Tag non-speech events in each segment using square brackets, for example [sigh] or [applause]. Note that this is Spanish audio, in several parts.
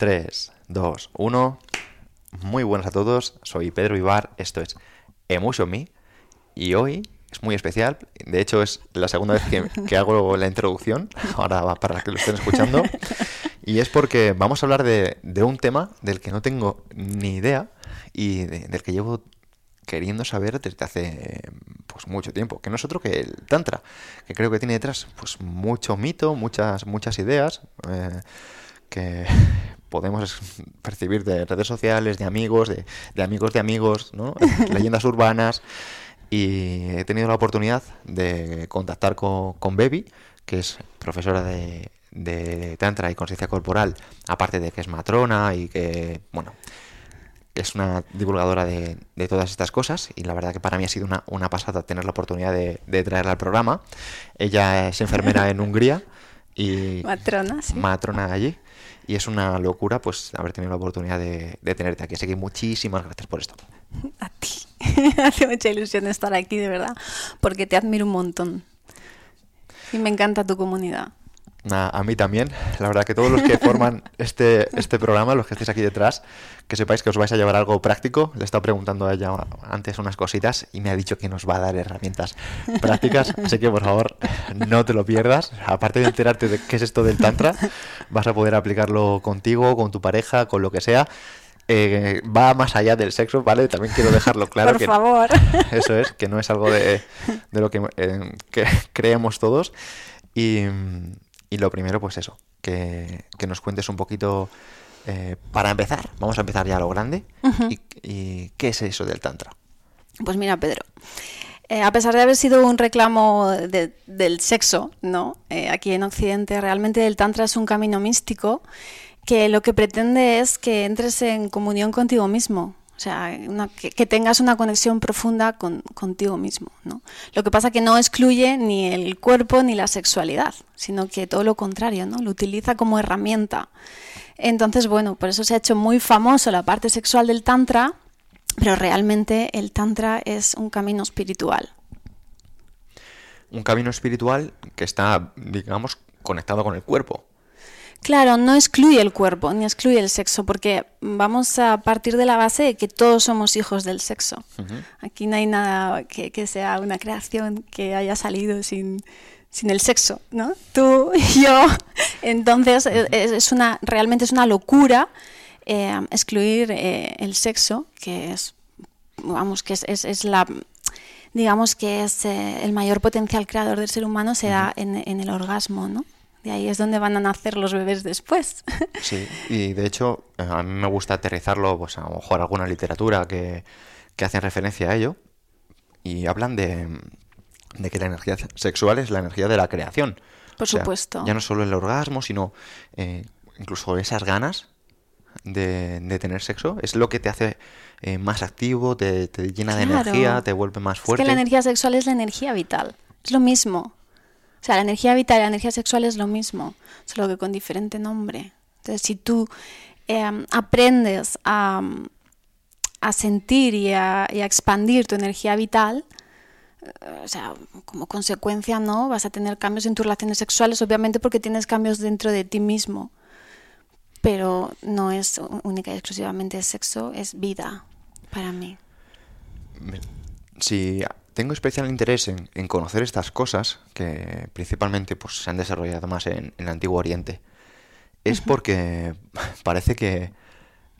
3, 2, 1. Muy buenas a todos, soy Pedro Ibar, esto es Emotion Me. Y hoy es muy especial, de hecho es la segunda vez que, hago la introducción, ahora va para que lo estén escuchando, y es porque vamos a hablar de, un tema del que no tengo ni idea y del que llevo queriendo saber desde hace pues mucho tiempo, que no es otro que el Tantra, que creo que tiene detrás pues mucho mito, muchas, muchas ideas, eh, que [laughs] podemos percibir de redes sociales, de amigos, de, amigos de amigos, ¿no? [laughs] leyendas urbanas. Y he tenido la oportunidad de contactar con, con Bebi, que es profesora de, de Tantra y conciencia corporal, aparte de que es matrona y que, bueno, es una divulgadora de, de, todas estas cosas y la verdad que para mí ha sido una, una pasada tener la oportunidad de, de, traerla al programa. Ella es enfermera en [laughs] Hungría y matrona, sí. matrona allí y es una locura pues haber tenido la oportunidad de, tenerte aquí. Así que muchísimas gracias por esto. [laughs] A ti. [laughs] Hace mucha ilusión estar aquí, de verdad, porque te admiro un montón. Y me encanta tu comunidad. A, mí también. La verdad que todos los que [laughs] forman este, este programa, los que estéis aquí detrás, que sepáis que os vais a llevar algo práctico. Le he estado preguntando a ella antes unas cositas y me ha dicho que nos va a dar herramientas prácticas. [laughs] Así que por favor, no te lo pierdas. Aparte de enterarte de qué es esto del Tantra, vas a poder aplicarlo contigo, con tu pareja, con lo que sea. Eh, va más allá del sexo, ¿vale? También quiero dejarlo [laughs] claro. Por favor. Eso es, que no es algo de, de lo que, eh, que creemos todos. Y, y lo primero, pues eso, que, nos cuentes un poquito, eh, para empezar, vamos a empezar ya a lo grande, y, qué es eso del Tantra. Pues mira, Pedro, eh, a pesar de haber sido un reclamo del sexo, ¿no? Eh, aquí en Occidente, realmente el Tantra es un camino místico que lo que pretende es que entres en comunión contigo mismo, o sea, que, tengas una conexión profunda con, contigo mismo. ¿no? Lo que pasa que no excluye ni el cuerpo ni la sexualidad, sino que todo lo contrario, ¿no? lo utiliza como herramienta. Entonces, bueno, por eso se ha hecho muy famoso la parte sexual del Tantra, pero realmente el Tantra es un camino espiritual. Un camino espiritual que está, digamos, conectado con el cuerpo. Claro, no excluye el cuerpo ni excluye el sexo, porque vamos a partir de la base de que todos somos hijos del sexo. Aquí no hay nada que, sea una creación que haya salido sin, el sexo, ¿no? Tú y [laughs] yo. Entonces, es, una, realmente es una locura eh, excluir eh, el sexo, que es, vamos, que es, la digamos que es eh, el mayor potencial creador del ser humano se da en, en el orgasmo, ¿no? De ahí es donde van a nacer los bebés después. [laughs] Sí, y de hecho eh, a mí me gusta aterrizarlo, pues a lo mejor alguna literatura que, que hacen referencia a ello y hablan de, que la energía sexual es la energía de la creación. Por supuesto. Ya no solo el orgasmo, sino eh, incluso esas ganas de, tener sexo es lo que te hace eh, más activo, te, llena de energía, te vuelve más fuerte. Es que la energía sexual es la energía vital. Es lo mismo. O sea, la energía vital y la energía sexual es lo mismo, solo que con diferente nombre. Entonces, si tú em, aprendes a, sentir y a, expandir tu energía vital, eh, o sea, como consecuencia, ¿no? Vas a tener cambios en tus relaciones sexuales, obviamente porque tienes cambios dentro de ti mismo. Pero no es única y exclusivamente sexo, es vida para mí. Sí tengo especial interés en, conocer estas cosas que principalmente pues, se han desarrollado más en, el Antiguo Oriente. Es porque [laughs] parece que,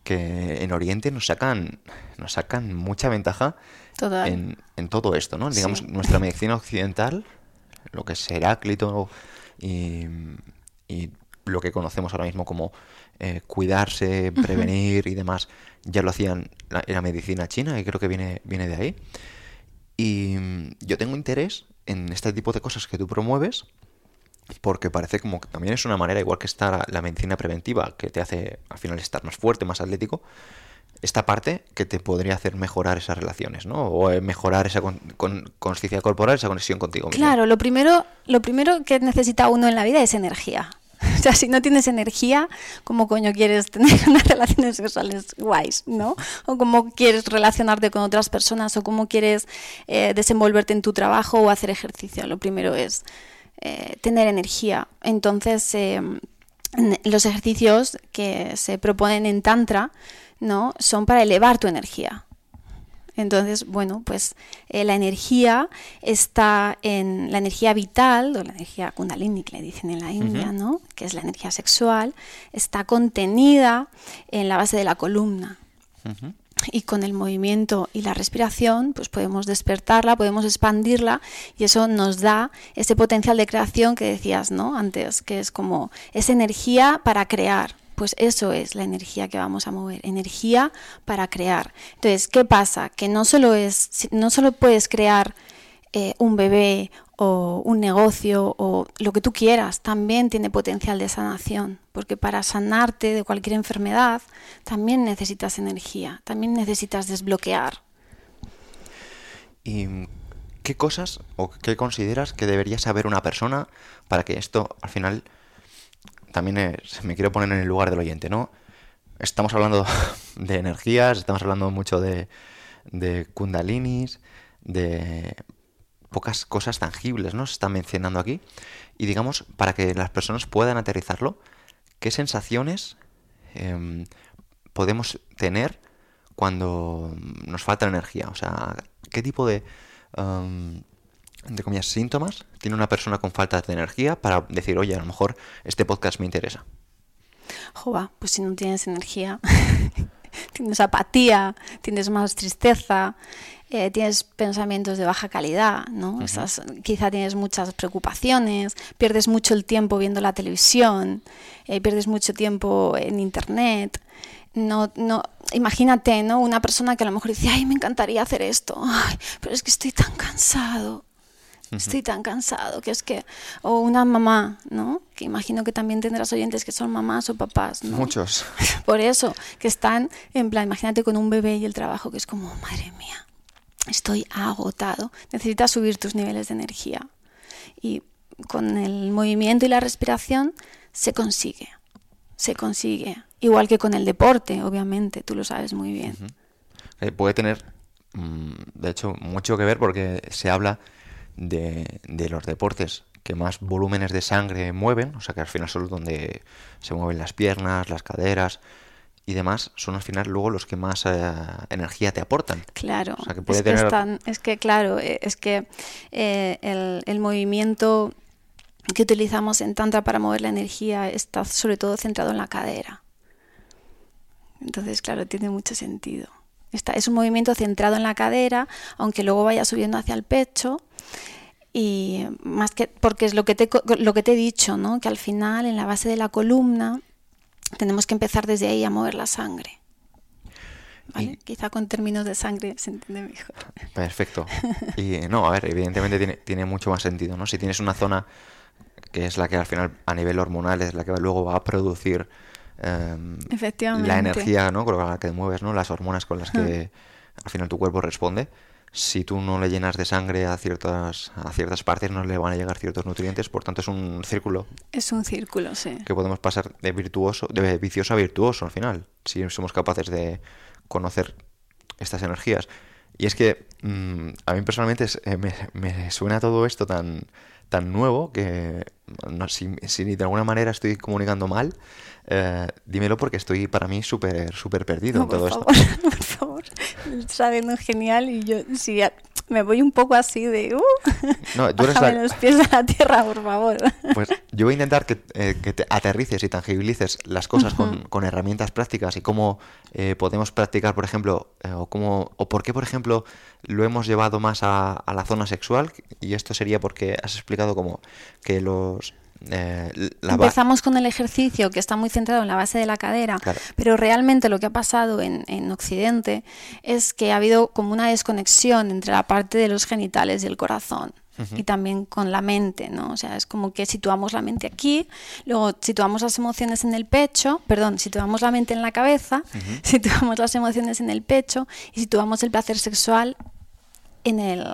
en Oriente nos sacan, nos sacan mucha ventaja en, todo esto, ¿no? Digamos, nuestra medicina occidental, lo que es Heráclito y, y lo que conocemos ahora mismo como eh, cuidarse, prevenir y demás, ya lo hacían la, la medicina china y creo que viene, viene de ahí. Y mm, yo tengo interés en este tipo de cosas que tú promueves porque parece como que también es una manera, igual que está la medicina preventiva, que te hace al final estar más fuerte, más atlético, esta parte que te podría hacer mejorar esas relaciones, ¿no? O eh, mejorar esa conciencia corporal, esa conexión contigo mismo. Claro, lo primero, lo primero que necesita uno en la vida es energía. [laughs] O sea, si no tienes energía, ¿cómo coño quieres tener [laughs] unas relaciones sexuales guays, no? O cómo quieres relacionarte con otras personas, o cómo quieres eh, desenvolverte en tu trabajo o hacer ejercicio. Lo primero es eh, tener energía. Entonces, em, los ejercicios que se proponen en Tantra, ¿no? Son para elevar tu energía. Entonces, bueno, pues eh, la energía está en la energía vital, o la energía kundalini que le dicen en la India, ¿no? Que es la energía sexual, está contenida en la base de la columna. Y con el movimiento y la respiración, pues podemos despertarla, podemos expandirla y eso nos da ese potencial de creación que decías, ¿no? Antes, que es como esa energía para crear, pues eso es la energía que vamos a mover, energía para crear. Entonces, ¿qué pasa? Que no solo es, no solo puedes crear eh, un bebé o un negocio o lo que tú quieras, también tiene potencial de sanación, porque para sanarte de cualquier enfermedad también necesitas energía, también necesitas desbloquear. ¿Y qué cosas o qué consideras que debería saber una persona para que esto al final también me quiero poner en el lugar del oyente, ¿no? Estamos hablando [laughs] de energías, estamos hablando mucho de, de kundalinis, de pocas cosas tangibles, ¿no? Se está mencionando aquí. Y digamos, para que las personas puedan aterrizarlo, ¿qué sensaciones em, podemos tener cuando nos falta energía? O sea, ¿qué tipo de, em, de comillas, síntomas tiene una persona con falta de energía para decir, oye, a lo mejor este podcast me interesa? Jova, pues si no tienes energía, [laughs] tienes apatía, tienes más tristeza, eh, tienes pensamientos de baja calidad, ¿no? quizá tienes muchas preocupaciones, pierdes mucho el tiempo viendo la televisión, eh, pierdes mucho tiempo en internet. No, no, imagínate, ¿no? Una persona que a lo mejor dice, ay, me encantaría hacer esto, ay, pero es que estoy tan cansado, estoy tan cansado, que es que, o una mamá, ¿no? Que imagino que también tendrás oyentes que son mamás o papás, ¿no? Muchos. [laughs] Por eso, que están, en plan, imagínate con un bebé y el trabajo, que es como, madre mía, estoy agotado, necesitas subir tus niveles de energía. Y con el movimiento y la respiración se consigue, se consigue. Igual que con el deporte, obviamente, tú lo sabes muy bien. Eh, puede tener, mm, de hecho, mucho que ver porque se habla de, de, los deportes que más volúmenes de sangre mueven, o sea que al final son donde se mueven las piernas, las caderas, y demás son al final luego los que más eh, energía te aportan. Claro, es, que es, que claro, eh, es que eh, el, el, movimiento que utilizamos en Tantra para mover la energía está sobre todo centrado en la cadera. Entonces, claro, tiene mucho sentido. Está, es un movimiento centrado en la cadera, aunque luego vaya subiendo hacia el pecho. Y más que porque es lo que te, lo que te he dicho, ¿no? que al final en la base de la columna tenemos que empezar desde ahí a mover la sangre. Quizá con términos de sangre se entiende mejor. Perfecto. [laughs] Y no, a ver, evidentemente tiene, tiene mucho más sentido, ¿no? Si tienes una zona que es la que al final a nivel hormonal es la que luego va a producir em, la energía, ¿no? Con la que mueves, ¿no? Las hormonas con las que al final tu cuerpo responde si tú no le llenas de sangre a ciertas, a ciertas partes, no le van a llegar ciertos nutrientes, por tanto es un círculo. Es un círculo, sí. Que podemos pasar de virtuoso, de vicioso a virtuoso al final, si somos capaces de conocer estas energías. Y es que mm, a mí personalmente eh, me, suena todo esto tan, tan nuevo que no, si, si, de alguna manera estoy comunicando mal, eh, dímelo porque estoy para mí súper súper perdido en todo esto. [laughs] Por favor, está viendo genial y yo sí, me voy un poco así de... Uh, [laughs] no, tú eres los pies a la tierra, por favor. [laughs] Pues yo voy a intentar que, eh, que te aterrices y tangibilices las cosas con, con, herramientas prácticas y cómo eh, podemos practicar, por ejemplo, o, cómo, o por qué, por ejemplo, lo hemos llevado más a, a la zona sexual. Y esto sería porque has explicado como que los eh, Empezamos con el ejercicio que está muy centrado en la base de la cadera, pero realmente lo que ha pasado en, Occidente es que ha habido como una desconexión entre la parte de los genitales y el corazón. Y también con la mente, ¿no? O sea, es como que situamos la mente aquí, luego situamos las emociones en el pecho, perdón, situamos la mente en la cabeza, [laughs] situamos las emociones en el pecho y situamos el placer sexual en el,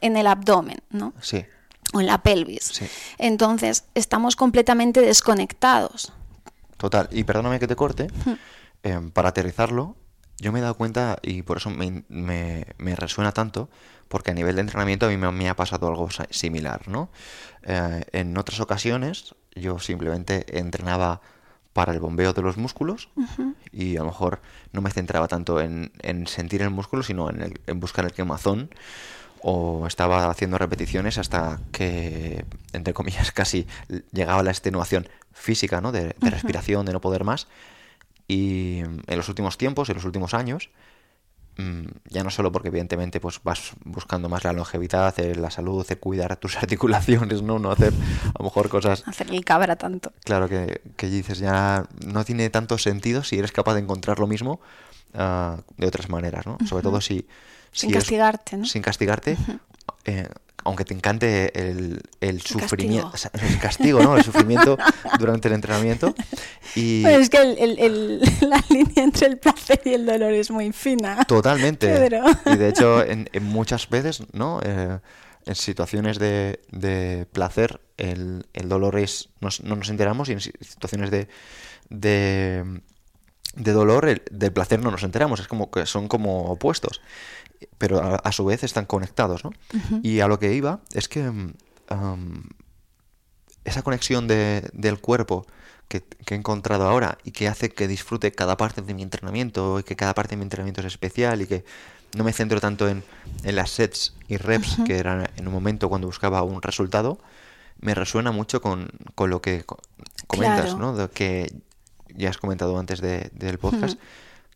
en el abdomen, ¿no? Sí o en la pelvis. Entonces, estamos completamente desconectados. Total, y perdóname que te corte, em, para aterrizarlo, yo me he dado cuenta, y por eso me, me, resuena tanto, porque a nivel de entrenamiento a mí me, ha pasado algo similar, ¿no? Eh, en otras ocasiones yo simplemente entrenaba para el bombeo de los músculos y a lo mejor no me centraba tanto en, en sentir el músculo, sino en, el- en buscar el quemazón o estaba haciendo repeticiones hasta que, entre comillas, [laughs] casi llegaba la extenuación física, ¿no? De, de respiración, de no poder más. Y en los últimos tiempos, en los últimos años, mm, ya no solo porque evidentemente pues vas buscando más la longevidad, eh, la salud, eh, cuidar tus [laughs] articulaciones, ¿no? No hacer a lo mejor cosas Hacer el cabra tanto. Claro que, que dices, ya no tiene tanto sentido si eres capaz de encontrar lo mismo ah, de otras maneras, ¿no? Sobre todo si... Sin si castigarte, ¿no? Sin castigarte, eh, aunque te encante el, el sufrimiento, castigo. o sea, el castigo, ¿no? El sufrimiento [laughs] durante el entrenamiento. Y Bueno, es que el- el- el- [laughs] la línea entre el placer y el dolor es muy fina. totalmente. Pedro. Y de hecho, en, en muchas veces, ¿no? Eh, en situaciones de, de placer, el, el dolor es. nos- no nos enteramos, y en si- situaciones de. de de dolor, el- del placer no nos enteramos, es como que son como opuestos, pero a, a su vez están conectados, ¿no? Y a lo que iba es que mm, esa conexión de- del cuerpo que, que he encontrado ahora y que hace que disfrute cada parte de mi entrenamiento y que cada parte de mi entrenamiento es especial y que no me centro tanto en, en las sets y reps que eran en un momento cuando buscaba un resultado, me resuena mucho con, con lo que co- comentas, Claro. ¿no? De que ya has comentado antes de- del podcast,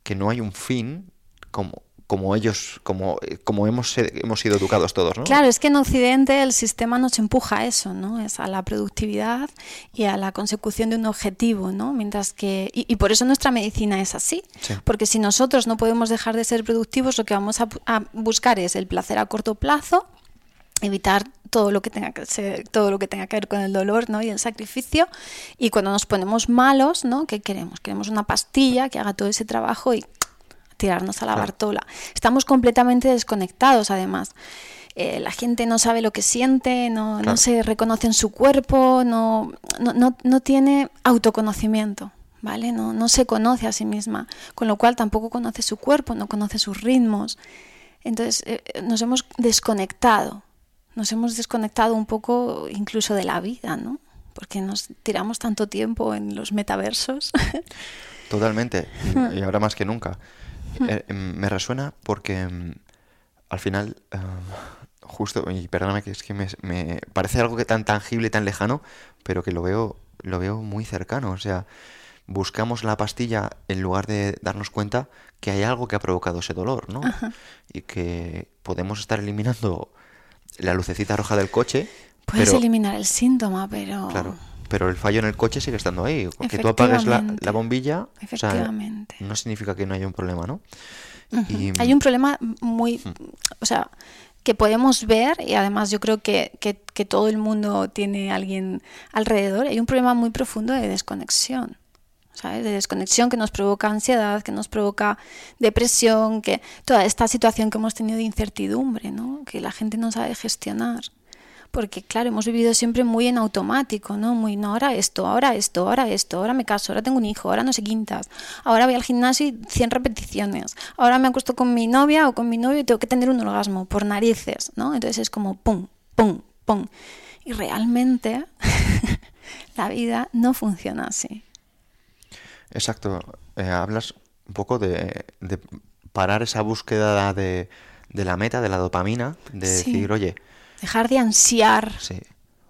que no hay un fin como, como ellos, como, eh, como hemos, hemos sido educados todos, ¿no? Claro, es que en Occidente el sistema nos empuja a eso, ¿no? Es a la productividad y a la consecución de un objetivo, ¿no? Mientras que y, y por eso nuestra medicina es así, Sí. porque si nosotros no podemos dejar de ser productivos, lo que vamos a, a buscar es el placer a corto plazo, evitar todo lo que tenga que ser, todo lo que tenga que ver con el dolor, ¿no? y el sacrificio, y cuando nos ponemos malos, ¿no? ¿Qué queremos? Queremos una pastilla que haga todo ese trabajo y tirarnos a la bartola. Estamos completamente desconectados, además. Eh, la gente no sabe lo que siente, no, no Claro. se reconoce en su cuerpo, no, no, no, no tiene autoconocimiento, ¿vale? No, no se conoce a sí misma, con lo cual tampoco conoce su cuerpo, no conoce sus ritmos. Entonces eh, eh, nos hemos desconectado, nos hemos desconectado un poco incluso de la vida, ¿no? Porque nos tiramos tanto tiempo en los metaversos. [laughs] Totalmente, y, y ahora más que nunca. Eh, em, me resuena porque em, al final, em, justo, y perdóname que es que me, me parece algo que tan tangible, tan lejano, pero que lo veo, lo veo muy cercano. O sea, buscamos la pastilla en lugar de darnos cuenta que hay algo que ha provocado ese dolor, ¿no? Y que podemos estar eliminando la lucecita roja del coche, Puedes pero, eliminar el síntoma, pero... claro, pero el fallo en el coche sigue estando ahí. Que tú apagues la, Efectivamente. la bombilla, o sea, Efectivamente. no significa que no haya un problema, ¿no? Ujú. Y- Hay un problema muy, o sea, que podemos ver y además yo creo que, que- que todo el mundo tiene a alguien alrededor. Hay un problema muy profundo de desconexión, ¿sabes? De desconexión que nos provoca ansiedad, que nos provoca depresión, que toda esta situación que hemos tenido de incertidumbre, ¿no? Que la gente no sabe gestionar. Porque, claro, hemos vivido siempre muy en automático, ¿no? Muy, no, ahora esto, ahora esto, ahora esto, ahora me caso, ahora tengo un hijo, ahora no sé quintas, ahora voy al gimnasio y 100 repeticiones, ahora me acuesto con mi novia o con mi novio y tengo que tener un orgasmo por narices, ¿no? Entonces es como pum, pum, pum. Y realmente [laughs] la vida no funciona así. Exacto. Eh, hablas un poco de, de parar esa búsqueda de, de la meta, de la dopamina, de Sí. decir, oye, Dejar de ansiar. sí.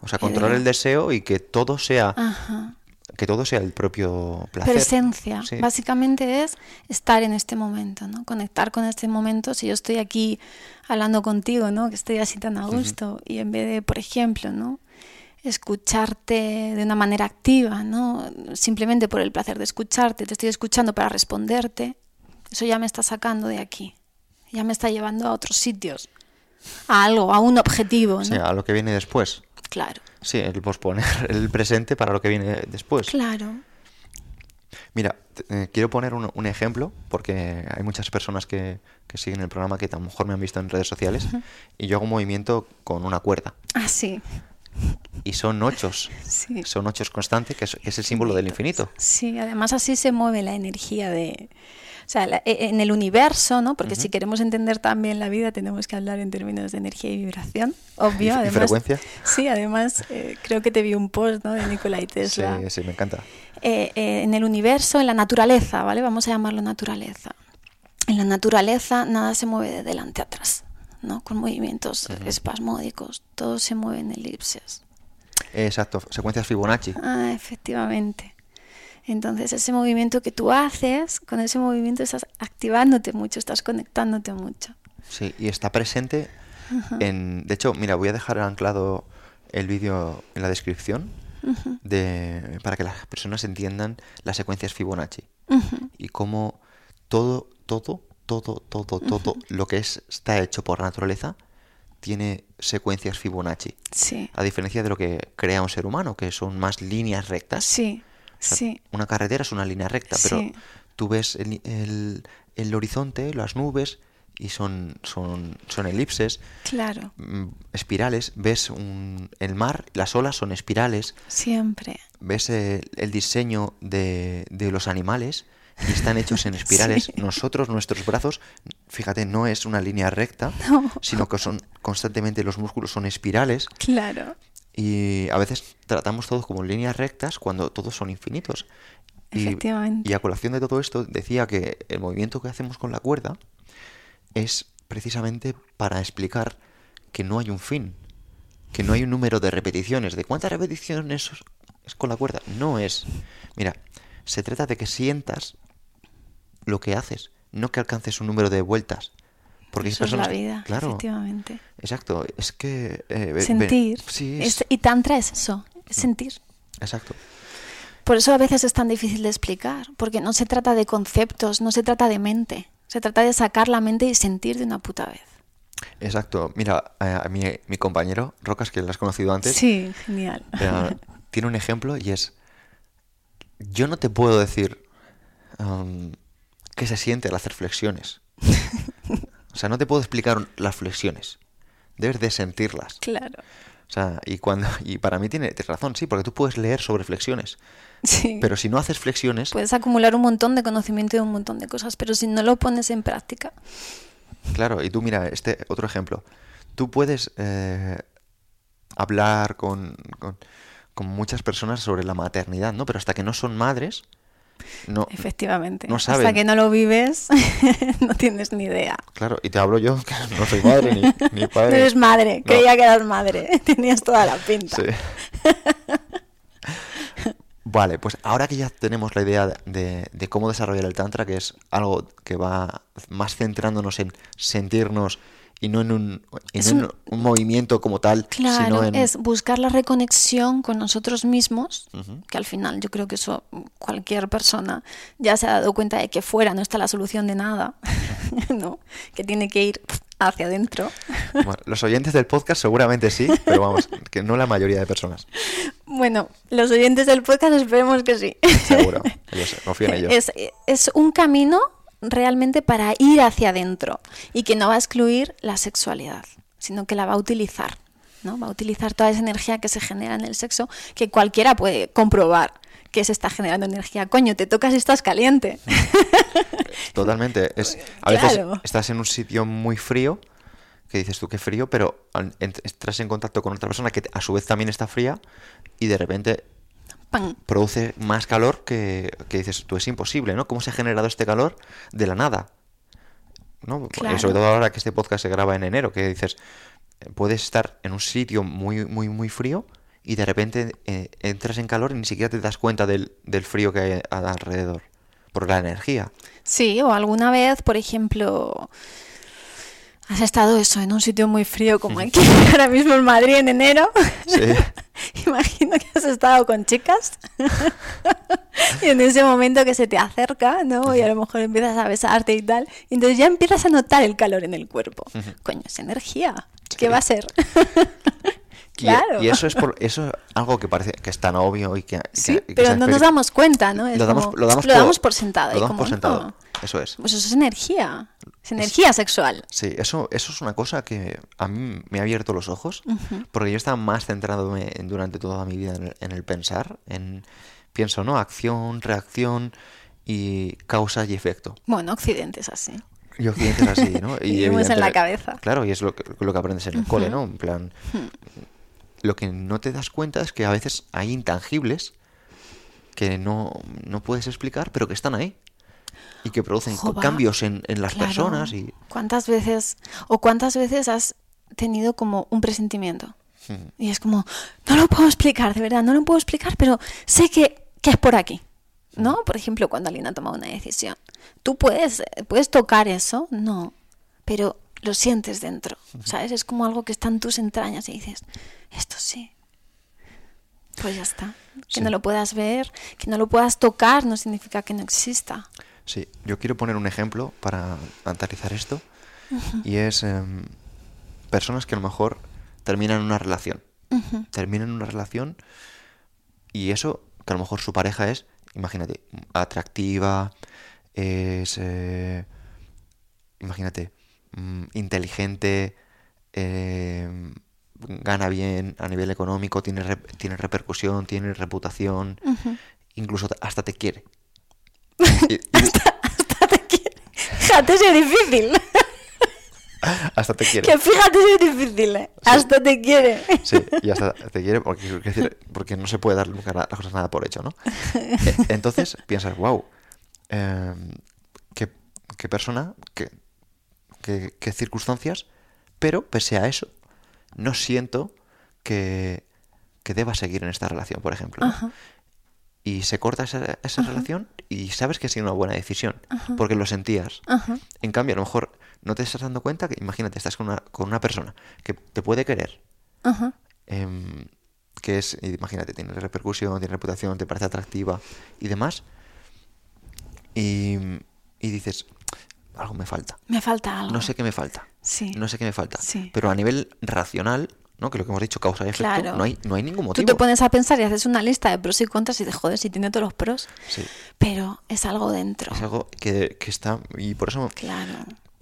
O sea, controlar el deseo y que todo sea, Ajá. que todo sea el propio placer. Presencia. Sí. Básicamente es estar en este momento, ¿no? Conectar con este momento. Si yo estoy aquí hablando contigo, ¿no? Que estoy así tan a gusto y en vez de, por ejemplo, ¿no? Escucharte de una manera activa, ¿no? Simplemente por el placer de escucharte, te estoy escuchando para responderte. Eso ya me está sacando de aquí. Ya me está llevando a otros sitios. A algo, a un objetivo, ¿no? Sí, a lo que viene después. Claro. Sí, el posponer [laughs] el presente para lo que viene después. Claro. Mira, eh, quiero poner un, un ejemplo porque hay muchas personas que, que siguen el programa que a lo mejor me han visto en redes sociales y yo hago un movimiento con una cuerda Ah, sí. y son ochos, [laughs] Sí. son ochos constantes que es, que es el símbolo del infinito. Sí, además así se mueve la energía de... sea, la- e- en el universo, ¿no? Porque si queremos entender también la vida, tenemos que hablar en términos de energía y vibración, obvio. Y- y además, frecuencia. Sí, además, eh, creo que te vi un post, ¿no? De Nikola y Tesla. Sí, sí, me encanta. Eh, eh, en el universo, en la naturaleza, ¿vale? Vamos a llamarlo naturaleza. En la naturaleza nada se mueve de delante a atrás, ¿no? Con movimientos espasmódicos, todo se mueve en elipses. Exacto, secuencias Fibonacci. Ah, efectivamente. Entonces, ese movimiento que tú haces, con ese movimiento estás activándote mucho, estás conectándote mucho. Sí, y está presente en... De hecho, mira, voy a dejar anclado el vídeo en la descripción de, para que las personas entiendan las secuencias Fibonacci y cómo todo, todo, todo, todo, todo lo que es, está hecho por naturaleza tiene secuencias Fibonacci. Sí, A diferencia de lo que crea un ser humano, que son más líneas rectas. sí, sea, sí. Una carretera es una línea recta, pero Sí. tú ves el, el- el horizonte, las nubes, y son, son, son elipses, Claro, mm, espirales. Ves un- el mar, las olas son espirales. siempre. Ves el, el diseño de, de los animales y están hechos en [laughs] espirales. Sí. Nosotros, nuestros brazos, fíjate, no es una línea recta, [laughs] No. sino que son constantemente los músculos son espirales. Claro, Y a veces tratamos todos como líneas rectas cuando todos son infinitos. Y, Efectivamente. y a colación de todo esto, decía que el movimiento que hacemos con la cuerda es precisamente para explicar que no hay un fin, que no hay un número de repeticiones. ¿De cuántas repeticiones es con la cuerda? No es. Mira, se trata de que sientas lo que haces, no que alcances un número de vueltas. Porque eso es la vida, claro, efectivamente. Exacto, es que... eh, Sentir. sí, es- Es- y tantra es eso, es sentir. exacto. Por eso a veces es tan difícil de explicar, porque no se trata de conceptos, no se trata de mente, se trata de sacar la mente y sentir de una puta vez. Exacto. Mira, eh, a mi, mi compañero, Rocas, que lo has conocido antes, Sí, genial. eh, tiene un ejemplo y es... Yo no te puedo decir am, qué se siente al hacer flexiones. [laughs] O sea, no te puedo explicar las flexiones. Debes de sentirlas. Claro. O sea, y cuando y para mí tiene tienes razón, sí, porque tú puedes leer sobre flexiones, Sí. pero si no haces flexiones, Puedes acumular un montón de conocimiento de un montón de cosas, pero si no lo pones en práctica, Claro, y tú mira, este otro ejemplo. Tú puedes eh, hablar con, con, con muchas personas sobre la maternidad, ¿no? Pero hasta que no son madres, no. efectivamente. no Hasta saben. que no lo vives, [laughs] no tienes ni idea. Claro, y te hablo yo, que no soy madre ni, ni No padre. eres madre, No. creía que eras madre, [laughs] tenías toda la pinta. Sí. Vale, pues ahora que ya tenemos la idea de, de cómo desarrollar el Tantra, que es algo que va más centrándonos en sentirnos y no en un, en Es un, un- un movimiento como tal, Claro, sino en... es buscar la reconexión con nosotros mismos, Ujú. que al final yo creo que eso cualquier persona ya se ha dado cuenta de que fuera no está la solución de nada, [laughs] ¿no? Que tiene que ir hacia adentro. Bueno, los oyentes del podcast seguramente sí, pero vamos, que no la mayoría de personas, Bueno, los oyentes del podcast esperemos que sí. seguro. Ellos, confío en [laughs] ellos. Es, es un camino realmente para ir hacia adentro y que no va a excluir la sexualidad, sino que la va a utilizar. ¿no? Va a utilizar toda esa energía que se genera en el sexo, que cualquiera puede comprobar que se está generando energía. Coño, te tocas y estás caliente. [laughs] Totalmente. Es, a veces Claro. estás en un sitio muy frío, que dices tú qué frío, pero entras en contacto con otra persona que a su vez también está fría y de repente Produce más calor que, que dices tú es imposible, ¿no? ¿Cómo se ha generado este calor de la nada? ¿No? Claro. Sobre todo ahora que este podcast se graba en enero, que dices, puedes estar en un sitio muy, muy, muy frío y de repente eh, entras en calor y ni siquiera te das cuenta del, del frío que hay alrededor, por la energía. Sí, o alguna vez, por ejemplo, has estado eso en un sitio muy frío como aquí, [laughs] ahora mismo en Madrid en enero. Sí. [laughs] Imagino que has estado con chicas [laughs] y en ese momento que se te acerca, ¿no? Y a lo mejor empiezas a besarte y tal, y entonces ya empiezas a notar el calor en el cuerpo. Coño, es energía. ¿Qué Sí. va a ser? Y- claro. Y, eso es por eso es algo que parece que es tan obvio y que, Sí, que pero no nos damos cuenta, ¿no? Es lo damos, como- lo damos, por, sentado. Lo y damos como, por sentado. no, Eso es. Pues eso es energía. Es energía sexual. Sí, eso, eso es una cosa que a mí me ha abierto los ojos, porque yo estaba más centrado en- durante toda mi vida en el, en el pensar, en pienso, ¿no? Acción, reacción, y causa y efecto. Bueno, Occidente es así. Y Occidente es así, ¿no? [laughs] Y Vivimos en la cabeza. Claro, y es lo que, lo que aprendes en el cole, ¿no? En plan, Hmm. Lo que no te das cuenta es que a veces hay intangibles que no, no puedes explicar, pero que están ahí. Y que producen cambios en, en las claro. personas y... ¿Cuántas veces o cuántas veces has tenido como un presentimiento? Y es como, no lo puedo explicar, de verdad, no lo puedo explicar, pero sé que, que es por aquí. ¿No? Por ejemplo, cuando alguien ha tomado una decisión. ¿Tú puedes, puedes tocar eso? No. Pero lo sientes dentro. ¿Sabes? Es como algo que está en tus entrañas y dices, esto sí. Pues ya está. Que Sí. no lo puedas ver, que no lo puedas tocar, no significa que no exista. Sí, yo quiero poner un ejemplo para aterrizar esto. Y es em, personas que a lo mejor terminan una relación. Terminan una relación y eso, que a lo mejor su pareja es, imagínate, atractiva, es, eh, imagínate, mm, inteligente, eh, gana bien a nivel económico, tiene, rep- tiene repercusión, tiene reputación, incluso hasta te quiere. [laughs] Y- y- Hasta te quiere. Fíjate si es difícil. hasta te quiere. Que fíjate si es difícil. ¿eh? Hasta te quiere. Sí, y hasta te quiere porque, porque no se puede dar nunca la- las cosas nada por hecho, ¿no? [laughs] Eh, Entonces piensas, wow, qué, qué persona, qué, qué- qué circunstancias, pero pese a eso, no siento que, que deba seguir en esta relación, por ejemplo. Y se corta esa, esa relación y sabes que ha sido una buena decisión, Ajá. porque lo sentías. Ajá. En cambio, a lo mejor no te estás dando cuenta que, imagínate, estás con una, con una persona que te puede querer, em, que es, imagínate, tiene repercusión, tiene reputación, te parece atractiva y demás, y, y dices, algo me falta, Me falta algo. no sé qué me falta, Sí. no sé qué me falta, Sí. pero a nivel racional, ¿no? que lo que hemos dicho, causa y efecto, Claro. no, hay, no hay ningún Tú motivo. te pones a pensar y haces una lista de pros y contras y te joder si tiene todos los pros. Sí, Pero es algo dentro. es algo que, que está, y por eso Claro.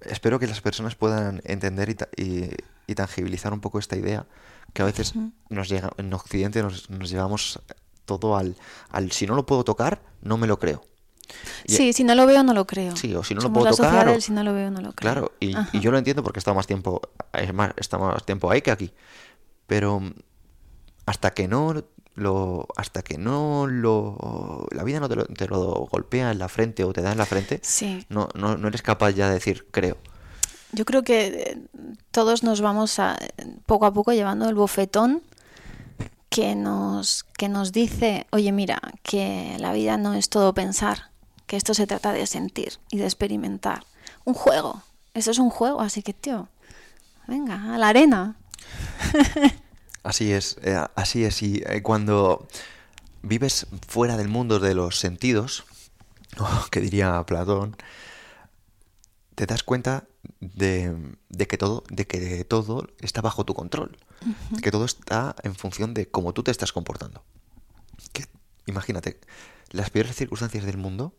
espero que las personas puedan entender y, ta- y- y tangibilizar un poco esta idea que a veces nos llega en Occidente nos, nos llevamos todo al, al si no lo puedo tocar no me lo creo Y- Sí, si no lo veo, no lo creo. Sí, o si no lo puedo la tocar, o- del si no lo veo, no lo creo. claro y, yo lo entiendo porque he estado más tiempo es más he estado más tiempo ahí que aquí pero hasta que no lo hasta que no lo la vida no te lo, te lo golpea en la frente o te da en la frente Sí. no, no, no eres capaz ya de decir creo Yo creo que eh, todos nos vamos a, poco a poco llevando el bofetón que nos, que nos dice, oye, mira, que la vida no es todo pensar, que esto se trata de sentir y de experimentar. Un juego, eso es un juego, así que, tío, venga, a la arena. [laughs] Así es, eh, así es. Y eh, cuando vives fuera del mundo de los sentidos, [laughs] que diría Platón, te das cuenta de, de que todo, de que todo está bajo tu control, que todo está en función de cómo tú te estás comportando. Que, imagínate, las peores circunstancias del mundo,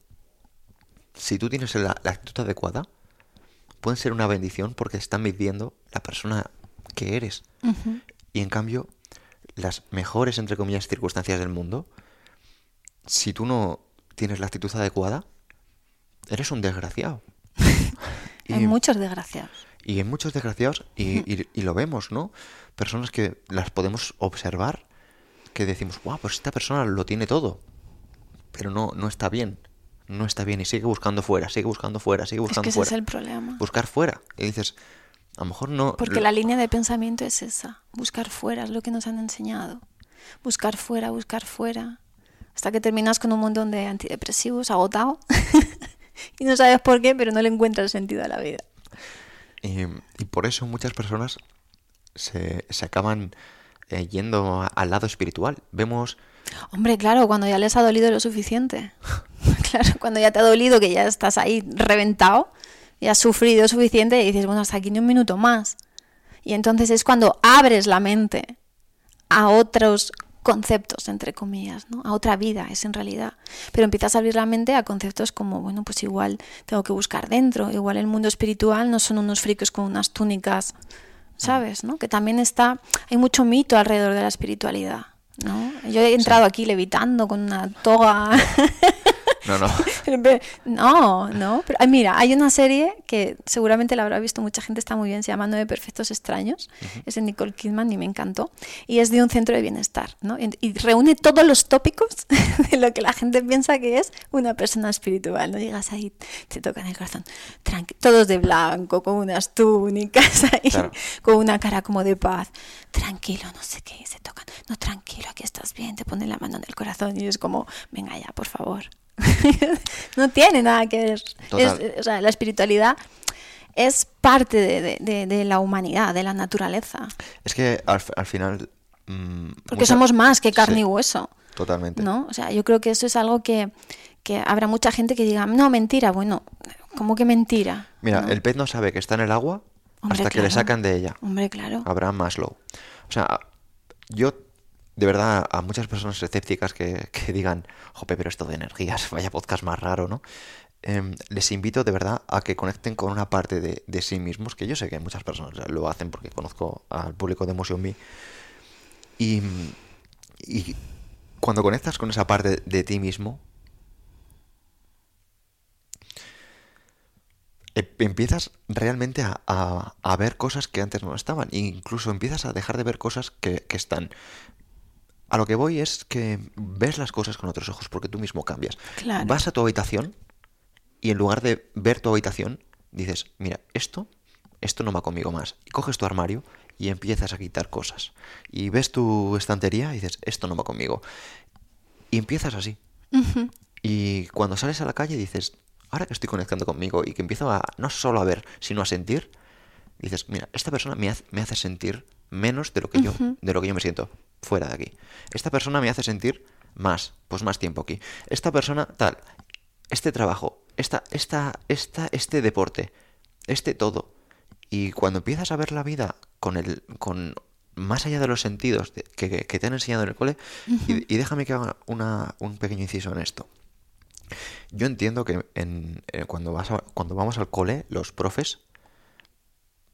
si tú tienes la, la actitud adecuada, pueden ser una bendición porque están midiendo la persona que eres. Y en cambio, las mejores, entre comillas, circunstancias del mundo, si tú no tienes la actitud adecuada, eres un desgraciado. [laughs] Hay muchos desgraciados. Y hay muchos desgraciados, y, y- y lo vemos, ¿no? Personas que las podemos observar, que decimos, wow, pues esta persona lo tiene todo, pero no, no está bien, no está bien, y sigue buscando fuera, sigue buscando fuera, sigue Es buscando que ese fuera. es el problema. Buscar fuera. Y dices, a lo mejor no... Porque lo- la línea de pensamiento es esa, buscar fuera, es lo que nos han enseñado. Buscar fuera, buscar fuera. Hasta que terminas con un montón de antidepresivos agotado [laughs] y no sabes por qué, pero no le encuentras sentido a la vida. Y, y por eso muchas personas se, se acaban eh, yendo al lado espiritual. Vemos, Hombre, claro, cuando ya les ha dolido lo suficiente. [laughs] [laughs] claro, cuando ya te ha dolido, que ya estás ahí reventado, ya has sufrido suficiente y dices, bueno, hasta aquí ni un minuto más. Y entonces es cuando abres la mente a otros conceptos, entre comillas, ¿no? A otra vida, es en realidad. Pero empiezas a abrir la mente a conceptos como, bueno, pues igual tengo que buscar dentro, igual el mundo espiritual no son unos fricos con unas túnicas, ¿sabes? ¿no? Que también está, hay mucho mito alrededor de la espiritualidad, ¿no? Yo he entrado aquí levitando con una toga. [laughs] No, no. [laughs] no, no. Pero, mira, hay una serie que seguramente la habrá visto mucha gente, está muy bien, se llama Nueve Perfectos Extraños. Es de Nicole Kidman y me encantó. Y es de un centro de bienestar, ¿no? Y, reúne todos los tópicos [laughs] de lo que la gente piensa que es una persona espiritual. No llegas ahí, te tocan el corazón, todos de blanco, con unas túnicas [laughs] ahí, con una cara como de paz. Tranquilo, no sé qué, se tocan. No, tranquilo, aquí estás bien, te ponen la mano en el corazón y es como, venga ya, por favor. [laughs] no tiene nada que ver. o sea, la espiritualidad es parte de, la humanidad, de la naturaleza. Es que al, final... Mm, Porque somos más que carne y hueso. Totalmente. ¿no? O sea, yo creo que eso es algo que, habrá mucha gente que diga, no, mentira, bueno, ¿cómo que mentira? Mira, el pez no sabe que está en el agua hasta que le sacan de ella. Hombre, claro. Abraham Maslow. O sea, yo de verdad a muchas personas escépticas que, digan, jope, pero esto de energías, [laughs] vaya podcast más raro, ¿no? Em, les invito de verdad a que conecten con una parte de, sí mismos, que yo sé que muchas personas lo hacen porque conozco al público de Emotion Me. Y, y cuando conectas con esa parte de ti mismo, e, empiezas realmente a, ver cosas que antes no estaban. E incluso empiezas a dejar de ver cosas que, que están. A lo que voy es que ves las cosas con otros ojos porque tú mismo cambias. Vas a tu habitación y en lugar de ver tu habitación, dices, mira, esto, esto no va conmigo más. Y coges tu armario y empiezas a quitar cosas. Y ves tu estantería y dices, esto no va conmigo. Y empiezas así. Y cuando sales a la calle dices, ahora que estoy conectando conmigo y que empiezo a no solo a ver, sino a sentir, dices, mira, esta persona me hace, me hace sentir menos de lo que yo, de lo que yo me siento fuera de aquí. Esta persona me hace sentir más, pues más tiempo aquí. Esta persona, tal, este trabajo, esta, esta, esta, este deporte, este todo. Y cuando empiezas a ver la vida con el, con más allá de los sentidos que, te han enseñado en el cole, y, déjame que haga una, un pequeño inciso en esto. Yo entiendo que en, eh, cuando, vas cuando vamos al cole, los profes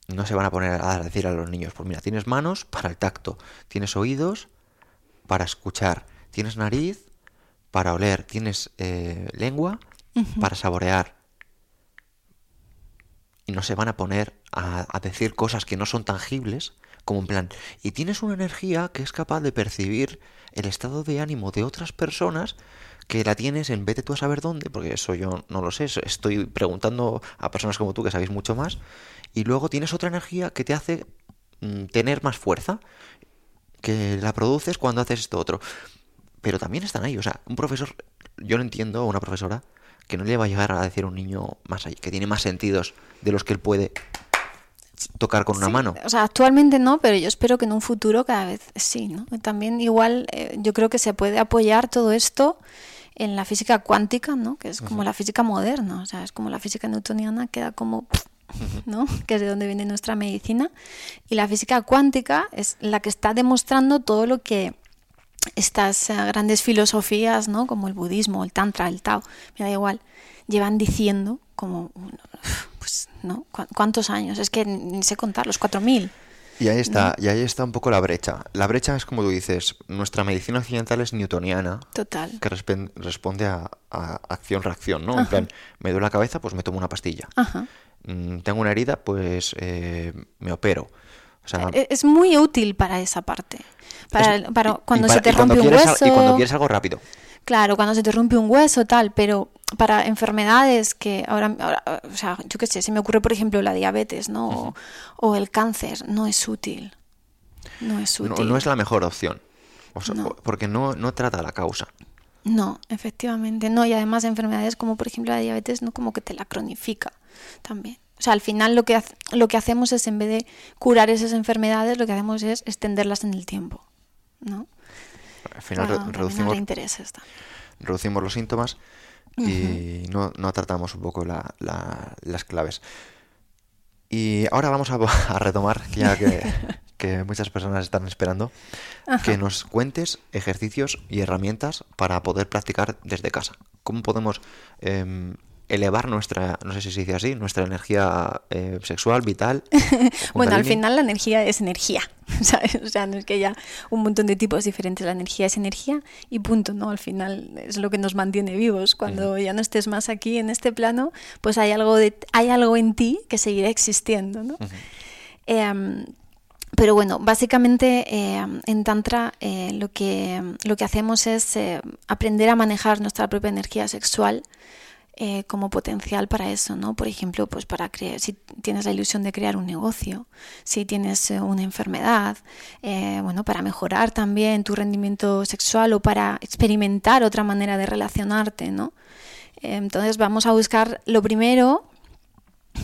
no se van a poner a decir a los niños, pues mira, tienes manos para el tacto, tienes oídos para escuchar, tienes nariz para oler, tienes eh, lengua para saborear. Y no se van a poner a, a decir cosas que no son tangibles, como en plan, y tienes una energía que es capaz de percibir el estado de ánimo de otras personas que la tienes en vez de tú a saber dónde, porque eso yo no lo sé, estoy preguntando a personas como tú que sabéis mucho más, y luego tienes otra energía que te hace mm, tener más fuerza, que la produces cuando haces esto otro. Pero también están ahí, o sea, un profesor, yo lo entiendo, una profesora, que no le va a llegar a decir a un niño más allá, que tiene más sentidos de los que él puede tocar con una mano. O sea, actualmente no, pero yo espero que en un futuro cada vez sí, ¿no? También igual eh, yo creo que se puede apoyar todo esto en la física cuántica, ¿no? Que es como la física moderna, o sea, es como la física newtoniana, queda como [laughs] ¿no? que es de donde viene nuestra medicina. Y la física cuántica es la que está demostrando todo lo que estas eh, grandes filosofías, ¿no? como el budismo, el tantra, el tao, me da igual, llevan diciendo como, pues, ¿no? ¿Cuántos años? Es que ni sé contar, los 4.000. Y ahí está, y ahí está un poco la brecha. La brecha es como tú dices, nuestra medicina occidental es newtoniana. Total. Que responde a, acción-reacción, ¿no? En plan, me duele la cabeza, pues me tomo una pastilla. Ajá. Mm, tengo una herida, pues eh, me opero. E-, es muy útil para esa parte. Para, cuando se te rompe un hueso. Y cuando quieres algo rápido. Claro, cuando se te rompe un hueso, tal, pero para enfermedades que ahora, o sea, yo qué sé, se me ocurre, por ejemplo, la diabetes, ¿no? o, el cáncer, no es útil. No es útil. No, es la mejor opción. Porque no, no trata la causa. No, efectivamente, no. Y además enfermedades como por ejemplo la diabetes, no como que te la cronifica también. O sea, al final lo que, lo que hacemos es, en vez de curar esas enfermedades, lo que hacemos es extenderlas en el tiempo, ¿no? Al final reducimos, reducimos los síntomas y no, tratamos un poco las claves. Y ahora vamos a, [laughs] a retomar, ya que [laughs] que muchas personas están esperando, que nos cuentes ejercicios y herramientas para poder practicar desde casa. ¿Cómo podemos em, elevar nuestra, no sé si se dice así, nuestra energía eh, sexual, vital. [laughs] bueno, al final la energía es energía, [laughs] ¿sabes? O sea, no es que haya un montón de tipos diferentes. La energía es energía y punto, ¿no? Al final es lo que nos mantiene vivos. Cuando ya no estés más aquí en este plano, pues hay algo, de, hay algo en ti que seguirá existiendo, ¿no? Em, pero bueno, básicamente eh, en Tantra eh, lo, que, lo que hacemos es eh, aprender a manejar nuestra propia energía sexual eh, como potencial para eso, ¿no? Por ejemplo, pues para crear, si tienes la ilusión de crear un negocio, si tienes eh, una enfermedad, eh, bueno, para mejorar también tu rendimiento sexual o para experimentar otra manera de relacionarte, ¿no? Entonces vamos a buscar lo primero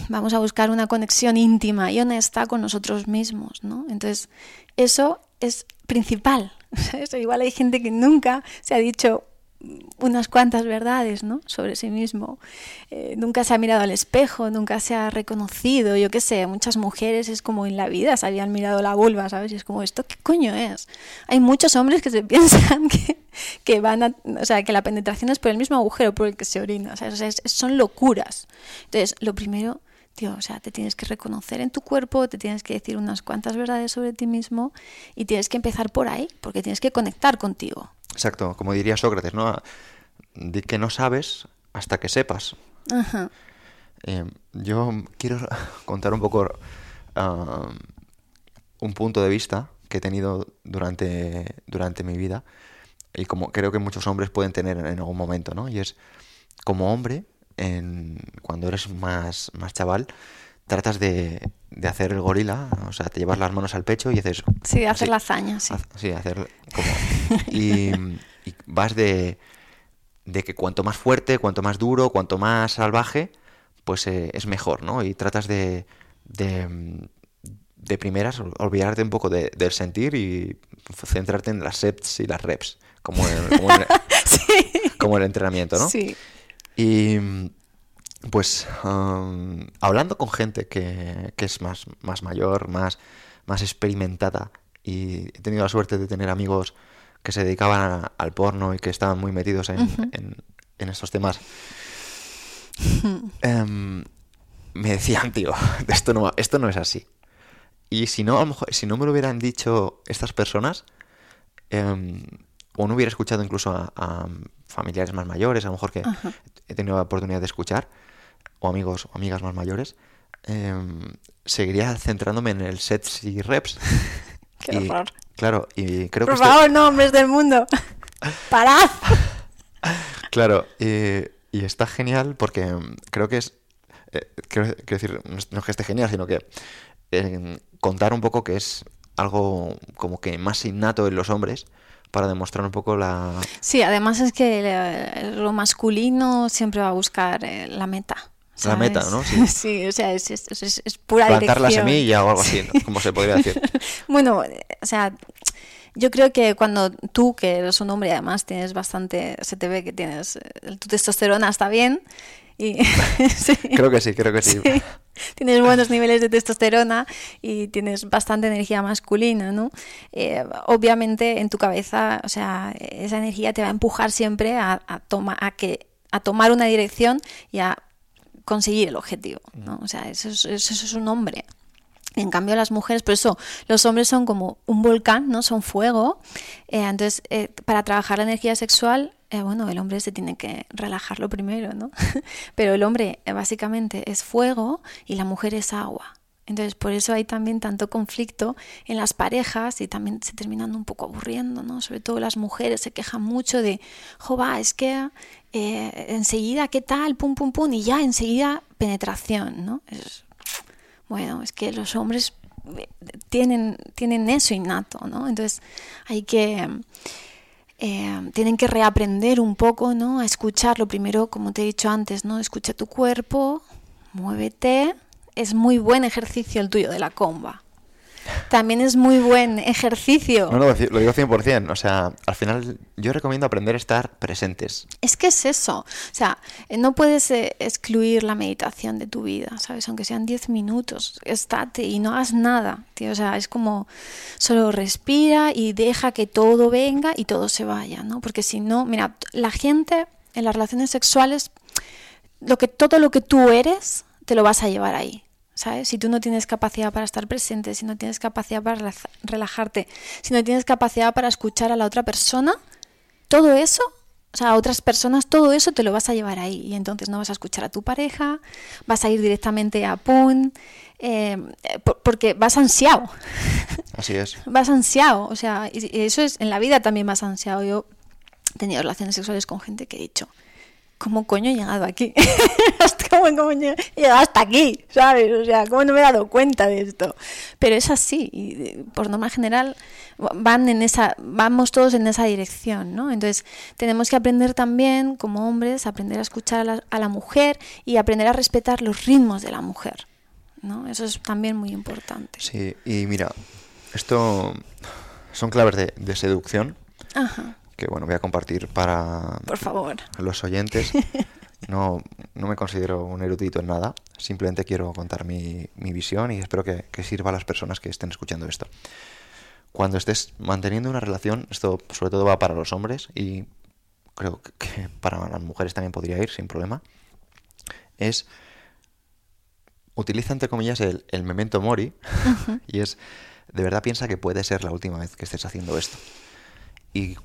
vamos a buscar una conexión íntima y honesta con nosotros mismos, ¿no? Entonces, eso es principal. [laughs] Igual hay gente que nunca se ha dicho unas cuantas verdades, ¿no? Sobre sí mismo. Eh, nunca se ha mirado al espejo, nunca se ha reconocido, yo qué sé, muchas mujeres es como en la vida se habían mirado la vulva, ¿sabes? Y es como, ¿esto qué coño es? Hay muchos hombres que se [laughs] piensan que, que van a, o sea, que la penetración es por el mismo agujero por el que se orina, ¿sabes? O sea, son locuras. Entonces, lo primero, tío, o sea, te tienes que reconocer en tu cuerpo, te tienes que decir unas cuantas verdades sobre ti mismo y tienes que empezar por ahí, porque tienes que conectar contigo. Exacto, como diría Sócrates, ¿no? Di que no sabes hasta que sepas. Ajá. Eh, yo quiero [laughs] contar un poco ah, un punto de vista que he tenido durante, durante mi vida y como creo que muchos hombres pueden tener en algún momento, ¿no? Y es como hombre, en, cuando eres más, más chaval, tratas de, de hacer el gorila, o sea, te llevas las manos al pecho y haces... Sí, hacer así, la hazaña, sí. haz- sí, hacer como... Y, y vas de, de que cuanto más fuerte, cuanto más duro, cuanto más salvaje, pues eh, es mejor, ¿no? Y tratas de, de, de primeras ol- olvidarte un poco de- del sentir y centrarte en las sets y las reps, como el, como el- [laughs] Sí. como el entrenamiento, ¿no? Sí. Y pues am, hablando con gente que, que es más, más mayor, más, más experimentada, y he tenido la suerte de tener amigos que se dedicaban a- al porno y que estaban muy metidos en, en- en estos temas, [laughs] em, me decían, tío, [laughs] esto no, esto no es así. Y si no, a lo mejor, si no me lo hubieran dicho estas personas, em, o no hubiera escuchado incluso a, a familiares más mayores, a lo mejor que Ajá. he tenido la oportunidad de escuchar, o amigos o amigas más mayores, em, seguiría centrándome en el sets y reps. [laughs] Qué Y, horror. Claro, y creo Por que... este- favor, no, hombres del mundo. [laughs] Parad. Claro, y, y está genial porque mm, creo que es. eh, quiero, quiero decir, no es- que esté genial, sino que eh, contar un poco que es algo como que más innato en los hombres para demostrar un poco la. Sí, además es que lo masculino siempre va a buscar eh, la meta. La meta, ¿sabes? ¿no? [laughs] Sí. Sí, o sea, es, es, es- es pura plantar la dirección. semilla o algo así, ¿no? como se podría decir. [laughs] Bueno, o sea, yo creo que cuando tú, que eres un hombre además tienes bastante, se te ve que tienes, eh, tu testosterona está bien y [laughs] sí, Creo que sí, creo que sí. sí, tienes buenos niveles de testosterona y tienes bastante energía masculina, ¿no? Eh, obviamente en tu cabeza, o sea, esa energía te va a empujar siempre a, a, toma- a, que, a tomar una dirección y a conseguir el objetivo, ¿no? O sea, eso es, eso es un hombre. En cambio, las mujeres, por eso los hombres son como un volcán, ¿no? Son fuego. Eh, entonces, eh, para trabajar la energía sexual, eh, bueno, el hombre se tiene que relajarlo primero, ¿no? [laughs] Pero el hombre eh, básicamente es fuego y la mujer es agua. Entonces, por eso hay también tanto conflicto en las parejas y también se terminan un poco aburriendo, ¿no? Sobre todo las mujeres se quejan mucho de, jova, es que eh, enseguida, ¿qué tal? Pum, pum, pum, y ya enseguida penetración, ¿no? Es, bueno, es que los hombres eh, tienen, tienen eso innato, ¿no? Entonces hay que... Eh, tienen que reaprender un poco, ¿no? A escucharlo primero, como te he dicho antes, ¿no? Escucha tu cuerpo, muévete. Es muy buen ejercicio el tuyo de la comba. También es muy buen ejercicio. No, no, lo digo 100%. O sea, al final yo recomiendo aprender a estar presentes. Es que es eso. O sea, eh, no puedes eh, excluir la meditación de tu vida, ¿sabes? Aunque sean 10 minutos, estate y no hagas nada, tío. O sea, es como solo respira y deja que todo venga y todo se vaya, ¿no? Porque si no, mira, la gente en las relaciones sexuales lo que, todo lo que tú eres, te lo vas a llevar ahí. ¿Sabes? Si tú no tienes capacidad para estar presente, si no tienes capacidad para relajarte, si no tienes capacidad para escuchar a la otra persona, todo eso, o sea, a otras personas, todo eso te lo vas a llevar ahí. Y entonces no vas a escuchar a tu pareja, vas a ir directamente a PUN, eh, porque vas ansiado. [laughs] Así es. vas ansiado, o sea, y eso es, en la vida también vas ansiado. Yo he tenido relaciones sexuales con gente que he dicho, ¿cómo coño he llegado aquí? [laughs] ¿Cómo he llegado hasta aquí? ¿Sabes? O sea, ¿cómo no me he dado cuenta de esto? Pero es así, y por norma general van en esa, vamos todos en esa dirección, ¿no? Entonces tenemos que aprender también, como hombres, aprender a escuchar a la, a la mujer y aprender a respetar los ritmos de la mujer. ¿no? Eso es también muy importante. Sí, y mira, esto son claves de, de seducción. Ajá que bueno, voy a compartir para Por favor. los oyentes. [laughs] No, no me considero un erudito en nada, simplemente quiero contar mi, mi visión y espero que, que, sirva a las personas que estén escuchando esto. Cuando estés manteniendo una relación, esto sobre todo va para los hombres y creo que para las mujeres también podría ir sin problema, es utiliza entre comillas el, el memento mori uh [laughs] -huh. y es de verdad piensa que puede ser la última vez que estés haciendo esto. Y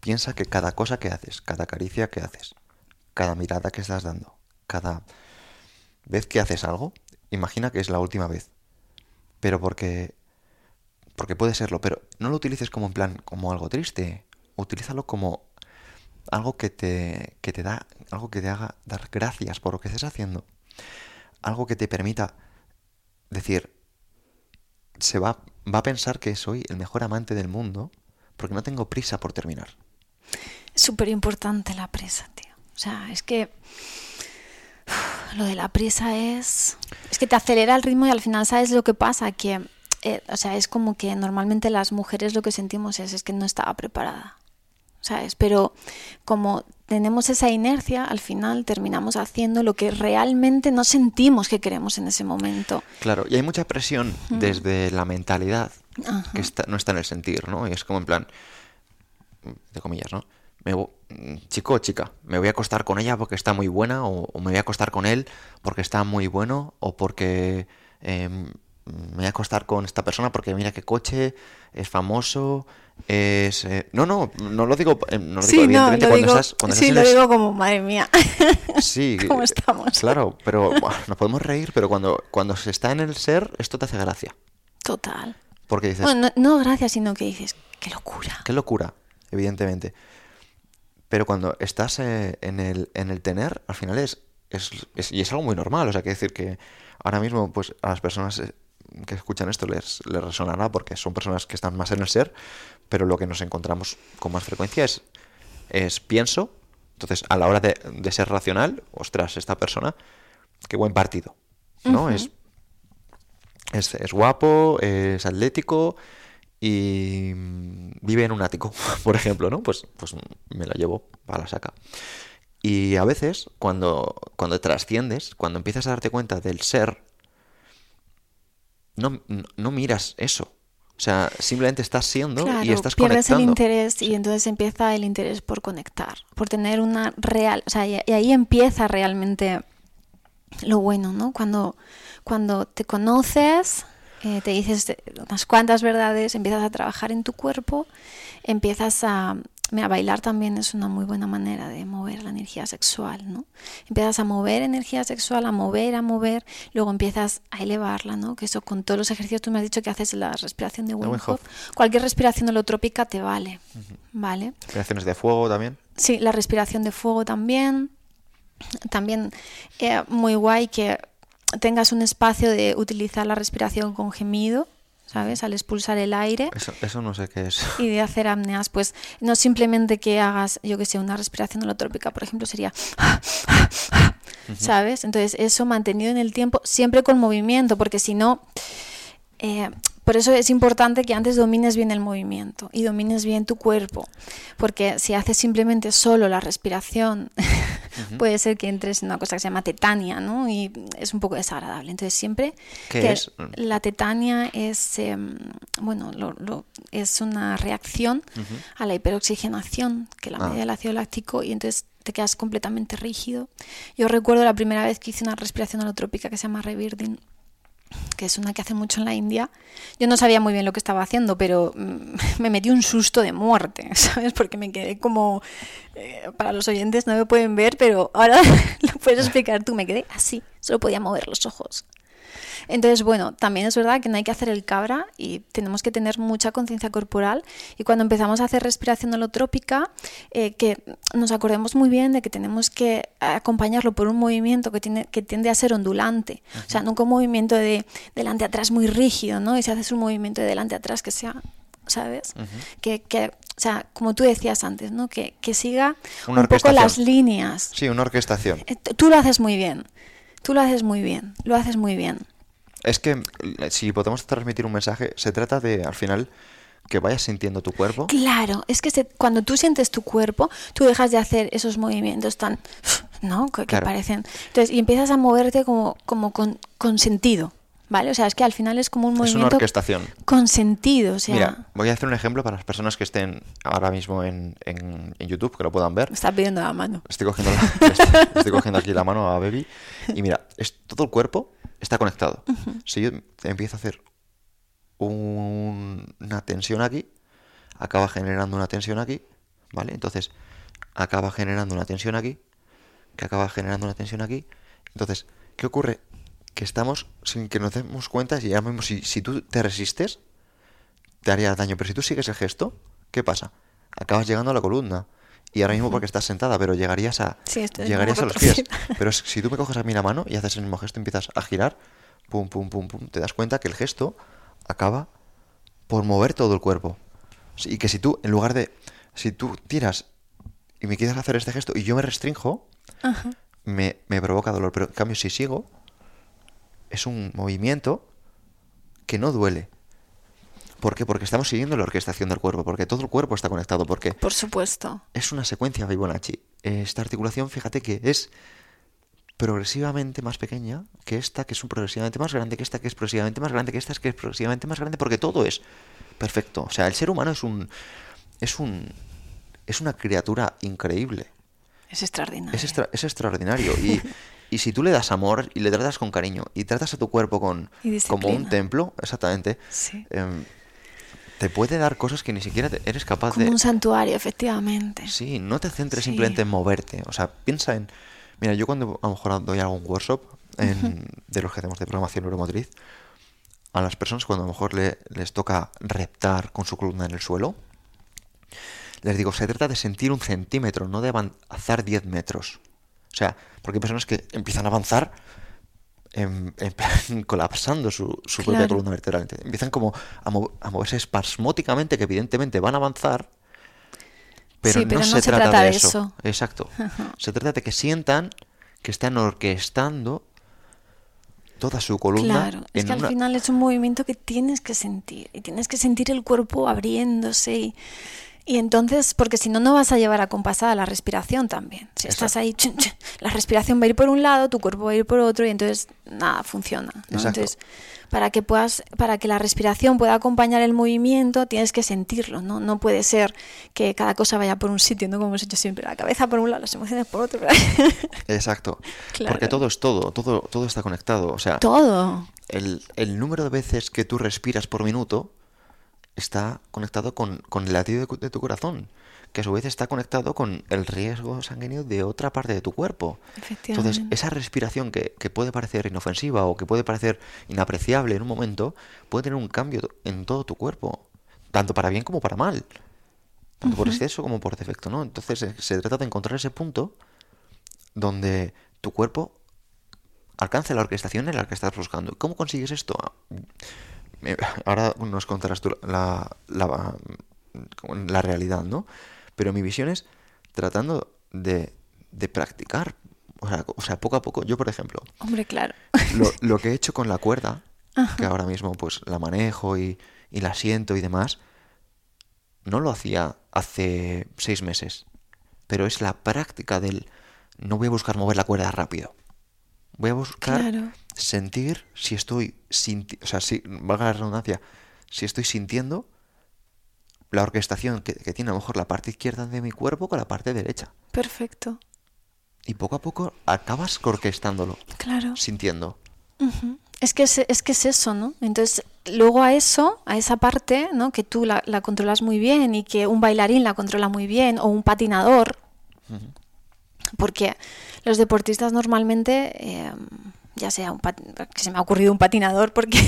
Piensa que cada cosa que haces, cada caricia que haces, cada mirada que estás dando, cada vez que haces algo, imagina que es la última vez. Pero porque porque puede serlo, pero no lo utilices como en plan como algo triste, utilízalo como algo que te que te da algo que te haga dar gracias por lo que estés haciendo. Algo que te permita decir se va va a pensar que soy el mejor amante del mundo porque no tengo prisa por terminar. Súper importante la presa, tío. O sea, es que uf, lo de la prisa es... Es que te acelera el ritmo y al final sabes lo que pasa, que... Eh, o sea, es como que normalmente las mujeres lo que sentimos es, es que no estaba preparada. ¿Sabes? Pero como tenemos esa inercia, al final terminamos haciendo lo que realmente no sentimos que queremos en ese momento. Claro, y hay mucha presión mm. desde la mentalidad Ajá. que está, no está en el sentir, ¿no? Y es como en plan, de comillas, ¿no? Me, chico o chica, me voy a acostar con ella porque está muy buena, o, o, me voy a acostar con él porque está muy bueno, o porque eh, me voy a acostar con esta persona porque mira qué coche, es famoso, es... Eh, no, no, no lo digo, eh, no lo sí, digo evidentemente no, lo cuando, digo, estás, cuando sí, estás lo digo como, madre mía, [laughs] Sí, ¿cómo estamos? claro, pero buah, nos podemos reír, pero cuando, cuando se está en el ser, esto te hace gracia. Total. Porque dices, Bueno, no, no gracias, sino que dices, qué locura. Qué locura, evidentemente. Pero cuando estás eh, en, el, en el tener, al final es, es, es- Y es algo muy normal. O sea, que decir que ahora mismo, pues a las personas eh, que escuchan esto les, les resonará porque son personas que están más en el ser, pero lo que nos encontramos con más frecuencia es, es pienso. Entonces, a la hora de, de ser racional, ostras, esta persona, qué buen partido. ¿No? Ujú. es, es, es guapo, es atlético y mm, vive en un ático, [laughs] por ejemplo, ¿no? Pues, pues me la llevo a la saca. Y a veces, cuando, cuando trasciendes, cuando empiezas a darte cuenta del ser, no, no, miras eso. O sea, simplemente estás siendo Claro, y estás pierdes el conectando. interés y entonces empieza el interés por conectar, por tener una real, o sea, y, y ahí empieza realmente lo bueno, ¿no? Cuando, cuando te conoces, eh, te dices unas cuantas verdades, empiezas a trabajar en tu cuerpo, empiezas a... Mira, bailar también es una muy buena manera de mover la energía sexual, ¿no? Empiezas a mover energía sexual, a mover, a mover, luego empiezas a elevarla, ¿no? Que eso con todos los ejercicios, tú me has dicho que haces la respiración de Wim. Hof. Cualquier respiración holotrópica te vale, ¿vale? Respiraciones de fuego también. Sí, la respiración de fuego también. También eh, muy guay que tengas un espacio de utilizar la respiración con gemido, ¿sabes? Al expulsar el aire Eso, eso no sé qué es. y de hacer apneas, pues no simplemente que hagas, yo que sé, una respiración holotrópica, por ejemplo, sería, ¿sabes? Entonces eso mantenido en el tiempo, siempre con movimiento, porque si no, eh, por eso es importante que antes domines bien el movimiento y domines bien tu cuerpo, porque si haces simplemente solo la respiración, puede ser que entres en una cosa que se llama tetania, ¿no? Y es un poco desagradable. Entonces siempre ¿Qué que es? la tetania es, eh, bueno, lo- lo- es una reacción a la hiperoxigenación que la Ah. media del ácido láctico y entonces te quedas completamente rígido. Yo recuerdo la primera vez que hice una respiración holotrópica que se llama Rebirding, que es una que hace mucho en la India. Yo no sabía muy bien lo que estaba haciendo, pero mm, [laughs] me metí un susto de muerte, [laughs] ¿sabes? Porque me quedé como... Eh, para los oyentes no me pueden ver, pero ahora [laughs] lo puedes explicar tú. Me quedé así, solo podía mover los ojos. Entonces, bueno, también es verdad que no hay que hacer el cabra y tenemos que tener mucha conciencia corporal. Y cuando empezamos a hacer respiración holotrópica, eh, que nos acordemos muy bien de que tenemos que acompañarlo por un movimiento que, tiene, que tiende a ser ondulante. O sea, nunca un movimiento de delante atrás muy rígido, ¿no? Y si haces un movimiento de delante atrás que sea ¿sabes? que, que, o sea, como tú decías antes, ¿no? Que, que siga un poco las líneas. Sí, una orquestación. Eh, tú lo haces muy bien. Tú lo haces muy bien. Lo haces muy bien. Es que si podemos transmitir un mensaje, se trata de, al final, que vayas sintiendo tu cuerpo. Claro, es que cuando tú sientes tu cuerpo, tú dejas de hacer esos movimientos tan, [laughs] ¿no? Que, parecen. Entonces, y empiezas a moverte como, como con, con, sentido, ¿vale? O sea, es que al final es como un movimiento. Es una orquestación. Con sentido, o sea. Mira, voy a hacer un ejemplo para las personas que estén ahora mismo en, en, YouTube, que lo puedan ver. Me está pidiendo la mano. Estoy cogiendo, [laughs] estoy cogiendo aquí la mano a Baby. Y mira, es todo el cuerpo está conectado. Si yo empiezo a hacer una tensión aquí, acaba generando una tensión aquí, ¿vale? Entonces, acaba generando una tensión aquí, que acaba generando una tensión aquí. Entonces, ¿qué ocurre? Que estamos sin que nos demos cuenta, y ya mismo si, si tú te resistes, te haría daño. Pero si tú sigues el gesto, ¿qué pasa? Acabas llegando a la columna. Y ahora mismo porque estás sentada, pero llegarías a, llegarías a los pies. [laughs] Pero si tú me coges a mí la mano y haces el mismo gesto, empiezas a girar, pum, pum, pum, pum, te das cuenta que el gesto acaba por mover todo el cuerpo. Y que si tú, en lugar de, si tú tiras y me quieres hacer este gesto y yo me restrinjo, Me, me provoca dolor. Pero en cambio, si sigo, es un movimiento que no duele. ¿Por qué? Porque estamos siguiendo la orquestación del cuerpo, porque todo el cuerpo está conectado, porque... Por supuesto. Es una secuencia Fibonacci. Esta articulación, fíjate que es progresivamente más pequeña que esta, que es un progresivamente más grande, que esta, que es progresivamente más grande, que esta, que es progresivamente más grande, porque todo es perfecto. O sea, el ser humano es un... es un... es una criatura increíble. Es extraordinario. Es, es extraordinario. Y, [laughs] y si tú le das amor y le tratas con cariño y tratas a tu cuerpo con como un templo, exactamente, sí. Em, te puede dar cosas que ni siquiera eres capaz de... Como un santuario, efectivamente. Sí, no te centres simplemente en moverte. O sea, piensa en... Mira, yo cuando a lo mejor doy algún workshop de los que hacemos de programación neuromotriz, a las personas cuando a lo mejor les toca reptar con su columna en el suelo, les digo, se trata de sentir un centímetro, no de avanzar 10 metros. O sea, porque hay personas que empiezan a avanzar en, [laughs] colapsando su, su propia columna vertebral. Empiezan como a, moverse espasmóticamente, que evidentemente van a avanzar, pero, no, se, trata, de eso. Exacto. [laughs] Se trata de que sientan que están orquestando toda su columna. Claro, es que al final es un movimiento que tienes que sentir, y tienes que sentir el cuerpo abriéndose y y entonces, porque si no, no vas a llevar a compasada la respiración también. Si estás ahí, la respiración va a ir por un lado, tu cuerpo va a ir por otro y entonces nada funciona. Entonces, para que puedas, para que la respiración pueda acompañar el movimiento, tienes que sentirlo, ¿no? No puede ser que cada cosa vaya por un sitio, ¿no? Como hemos hecho siempre, la cabeza por un lado, las emociones por otro. [laughs] Exacto. Porque todo es todo, todo, todo está conectado. O sea, todo. El, el número de veces que tú respiras por minuto está conectado con, el latido de, tu corazón, que a su vez está conectado con el riesgo sanguíneo de otra parte de tu cuerpo. Entonces, esa respiración que, puede parecer inofensiva o que puede parecer inapreciable en un momento, puede tener un cambio en todo tu cuerpo, tanto para bien como para mal, tanto por exceso como por defecto, ¿no? Entonces, eh, se trata de encontrar ese punto donde tu cuerpo alcance la orquestación en la que estás buscando. ¿Cómo consigues esto? Ahora nos contarás tú la, la, la, realidad, ¿no? Pero mi visión es tratando de, de practicar, o sea, poco a poco. Yo, por ejemplo, hombre, claro, lo, lo que he hecho con la cuerda, que ahora mismo pues la manejo y, y la siento y demás, no lo hacía hace seis meses, pero es la práctica del no voy a buscar mover la cuerda rápido. Voy a buscar sentir si estoy, o sea, si, valga la redundancia, si estoy sintiendo la orquestación que, tiene a lo mejor la parte izquierda de mi cuerpo con la parte derecha. Perfecto. y poco a poco acabas orquestándolo, Claro. sintiendo. Es que es, es que es eso, ¿no? Entonces, luego a eso, a esa parte, ¿no? Que tú la, la controlas muy bien y que un bailarín la controla muy bien o un patinador, porque los deportistas normalmente, eh, ya sea un que se me ha ocurrido un patinador, porque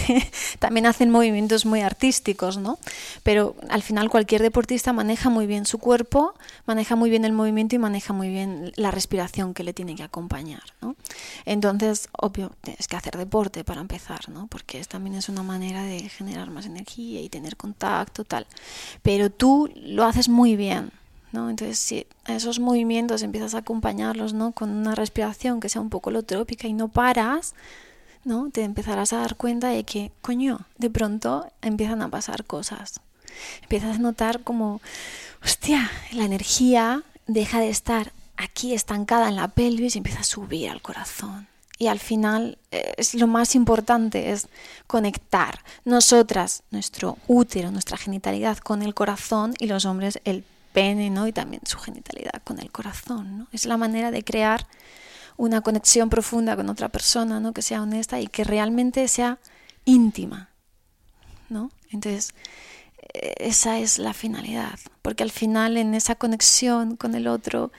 [laughs] también hacen movimientos muy artísticos, ¿no? Pero al final cualquier deportista maneja muy bien su cuerpo, maneja muy bien el movimiento y maneja muy bien la respiración que le tiene que acompañar, ¿no? Entonces, obvio, tienes que hacer deporte para empezar, ¿no? Porque también es una manera de generar más energía y tener contacto, tal. Pero tú lo haces muy bien, ¿no? Entonces, si esos movimientos empiezas a acompañarlos, ¿no? Con una respiración que sea un poco holotrópica y no paras, ¿no? Te empezarás a dar cuenta de que, coño, de pronto empiezan a pasar cosas. Empiezas a notar como, hostia, la energía deja de estar aquí estancada en la pelvis y empieza a subir al corazón. Y al final eh, es lo más importante, es conectar nosotras, nuestro útero, nuestra genitalidad con el corazón y los hombres el pene, ¿no? Y también su genitalidad con el corazón, ¿no? Es la manera de crear una conexión profunda con otra persona, ¿no? Que sea honesta y que realmente sea íntima, ¿no? Entonces, eh, esa es la finalidad, porque al final en esa conexión con el otro,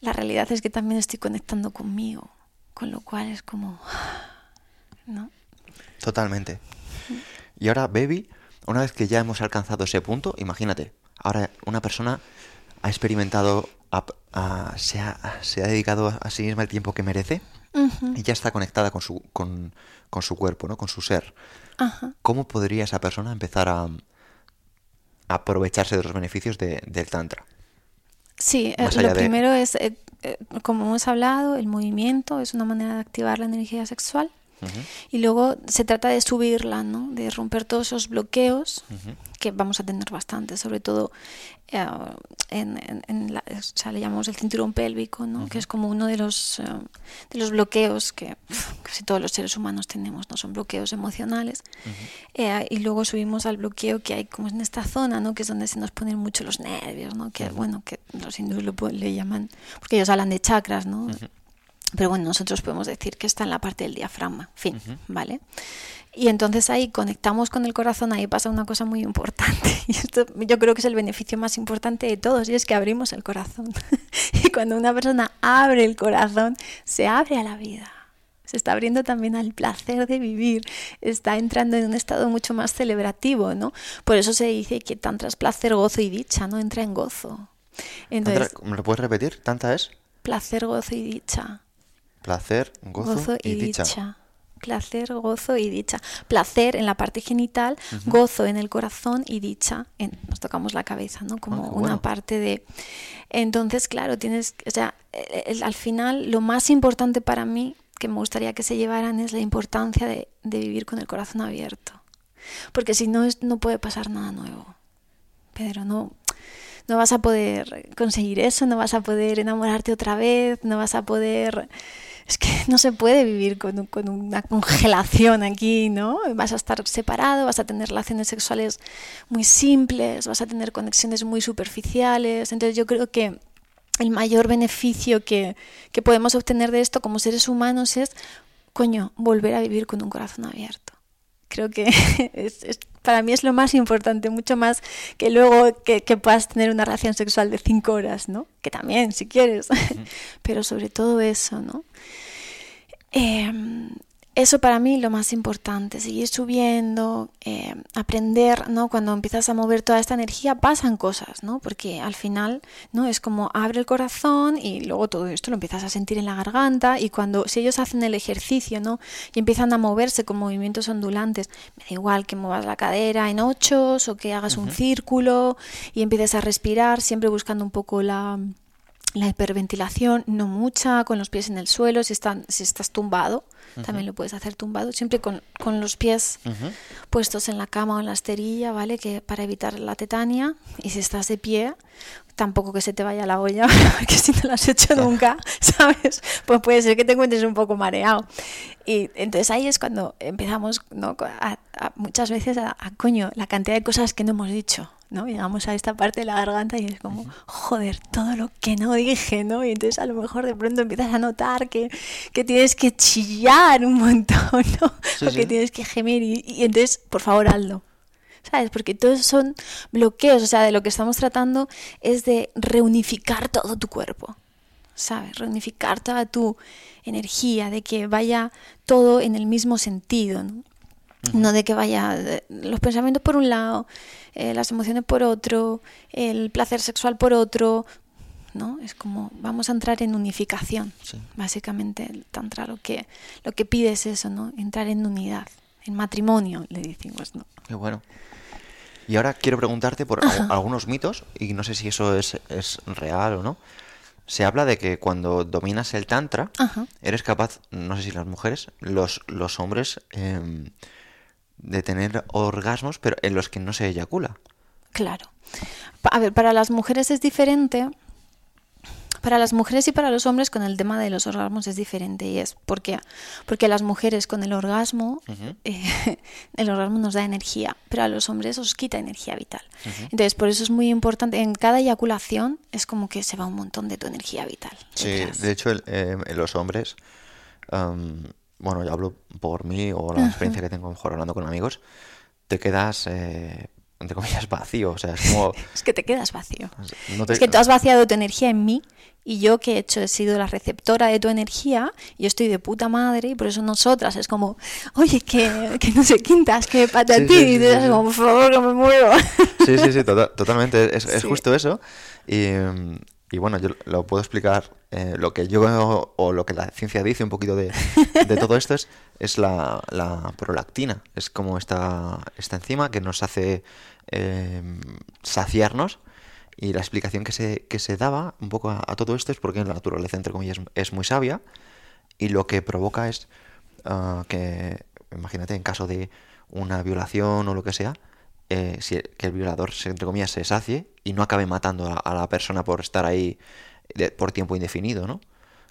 la realidad es que también estoy conectando conmigo, con lo cual es como, ¿no? Totalmente. Y ahora, baby, una vez que ya hemos alcanzado ese punto, imagínate, ahora una persona ha experimentado, se, ha, se ha dedicado a sí misma el tiempo que merece y ya está conectada con su, con, con su cuerpo, ¿no? con su ser. Ajá. ¿Cómo podría esa persona empezar a, aprovecharse de los beneficios de- del Tantra? Sí, eh, lo de- primero es, eh, eh, como hemos hablado, el movimiento es una manera de activar la energía sexual. Ujú, Y luego se trata de subirla, ¿no? De romper todos esos bloqueos, ujú. que vamos a tener bastante, sobre todo eh, en, en- en la, o sea, le llamamos el cinturón pélvico, ¿no? Que es como uno de los, eh, de los bloqueos que [laughs] casi todos los seres humanos tenemos, ¿no? Son bloqueos emocionales. Eh, y luego subimos al bloqueo que hay como en esta zona, ¿no? Que es donde se nos ponen mucho los nervios, ¿no? Que, bueno, que los hindúes lo, le llaman, porque ellos hablan de chakras, ¿no? Pero bueno, nosotros podemos decir que está en la parte del diafragma, fin, ¿vale? Y entonces ahí conectamos con el corazón, ahí pasa una cosa muy importante. [laughs] Y esto yo creo que es el beneficio más importante de todos, y es que abrimos el corazón. [laughs] y cuando una persona abre el corazón, se abre a la vida. Se está abriendo también al placer de vivir, está entrando en un estado mucho más celebrativo, ¿no? Por eso se dice que tantra es placer, gozo y dicha, ¿no? Entra en gozo. Entonces, ¿Me lo puedes repetir? ¿Tanta es? placer, gozo y dicha. Placer, gozo, y, dicha. Placer, gozo y dicha. Placer en la parte genital, gozo en el corazón y dicha en nos tocamos la cabeza, ¿no? Como Ah, una bueno. parte de entonces, claro, tienes, o sea, el- el- al final lo más importante para mí que me gustaría que se llevaran es la importancia de, de vivir con el corazón abierto. Porque si no es, no puede pasar nada nuevo. Pedro, no, no vas a poder conseguir eso, no vas a poder enamorarte otra vez, no vas a poder... Es que no se puede vivir con, un- con una congelación aquí, ¿no? Vas a estar separado, vas a tener relaciones sexuales muy simples, vas a tener conexiones muy superficiales. Entonces yo creo que el mayor beneficio que, que podemos obtener de esto como seres humanos es, coño, volver a vivir con un corazón abierto creo que [laughs] es- es- para mí es lo más importante, mucho más que luego que, que puedas tener una relación sexual de cinco horas, ¿no? Que también, si quieres, [laughs] pero sobre todo eso, ¿no? Eh, eso para mí lo más importante, seguir subiendo, eh, aprender, ¿no? Cuando empiezas a mover toda esta energía pasan cosas, ¿no? Porque al final, ¿no? Es como abre el corazón y luego todo esto lo empiezas a sentir en la garganta y cuando, si ellos hacen el ejercicio, ¿no? Y empiezan a moverse con movimientos ondulantes, me da igual que muevas la cadera en ochos o que hagas un círculo y empieces a respirar, siempre buscando un poco la la hiperventilación, no mucha, con los pies en el suelo, si, están, si estás tumbado, también lo puedes hacer tumbado, siempre con, con los pies puestos en la cama o en la esterilla, ¿vale? Que para evitar la tetania, y si estás de pie, tampoco que se te vaya la olla, [laughs] porque si no lo has hecho nunca, [laughs] ¿sabes? Pues puede ser que te encuentres un poco mareado. Y entonces ahí es cuando empezamos, ¿no? A, a- muchas veces a, a, coño, la cantidad de cosas que no hemos dicho, ¿no? Llegamos a esta parte de la garganta y es como, joder, todo lo que no dije, ¿no? Y entonces a lo mejor de pronto empiezas a notar que, que tienes que chillar un montón, ¿no? Sí, o sí. que tienes que gemir y, y entonces, por favor, hazlo. ¿Sabes? Porque todos son bloqueos, o sea, de lo que estamos tratando es de reunificar todo tu cuerpo, ¿sabes? Reunificar toda tu energía, de que vaya todo en el mismo sentido, ¿no? No de que vaya eh, los pensamientos por un lado, eh, las emociones por otro, el placer sexual por otro, ¿no? Es como vamos a entrar en unificación. Sí. Básicamente el tantra lo que lo que pide es eso, ¿no? Entrar en unidad, en matrimonio, le decimos, ¿no? Qué bueno. Y ahora quiero preguntarte por al- [laughs] algunos mitos, y no sé si eso es, es real o no. Se habla de que cuando dominas el tantra, Ajá. eres capaz, no sé si las mujeres, los, los hombres, em, de tener orgasmos, pero en los que no se eyacula. Claro. A ver, para las mujeres es diferente. Para las mujeres y para los hombres con el tema de los orgasmos es diferente y es porque porque a las mujeres con el orgasmo eh, [laughs] el orgasmo nos da energía, pero a los hombres os quita energía vital. Entonces por eso es muy importante en cada eyaculación es como que se va un montón de tu energía vital. Sí, detrás. de hecho, el- en los hombres, bueno, yo hablo por mí o la experiencia que tengo mejor hablando con amigos, te quedas, eh, entre comillas, vacío. O sea, es como. [laughs] Es que te quedas vacío. no te- Es que tú has vaciado tu energía en mí y yo que he hecho he sido la receptora de tu energía yo estoy de puta madre y por eso nosotras es como, oye, que, que no sé quintas, que para Sí, ti sí, y sí, te sí, sí. como, por favor, que me muero. Sí, sí, sí, tota- totalmente. Es, es Sí. justo eso. Y, mm, y bueno, yo lo puedo explicar. eh, lo que yo o lo que la ciencia dice un poquito de, [laughs] de todo esto es, es la, la prolactina. Es como esta, esta enzima que nos hace eh, saciarnos. Y la explicación que se, que se daba un poco a, a todo esto es porque la naturaleza, entre comillas, es muy sabia. Y lo que provoca es ah, que, imagínate, en caso de una violación o lo que sea, eh, si que el violador, se- entre comillas, se sacie y no acabe matando a, a la persona por estar ahí de- por tiempo indefinido, ¿no?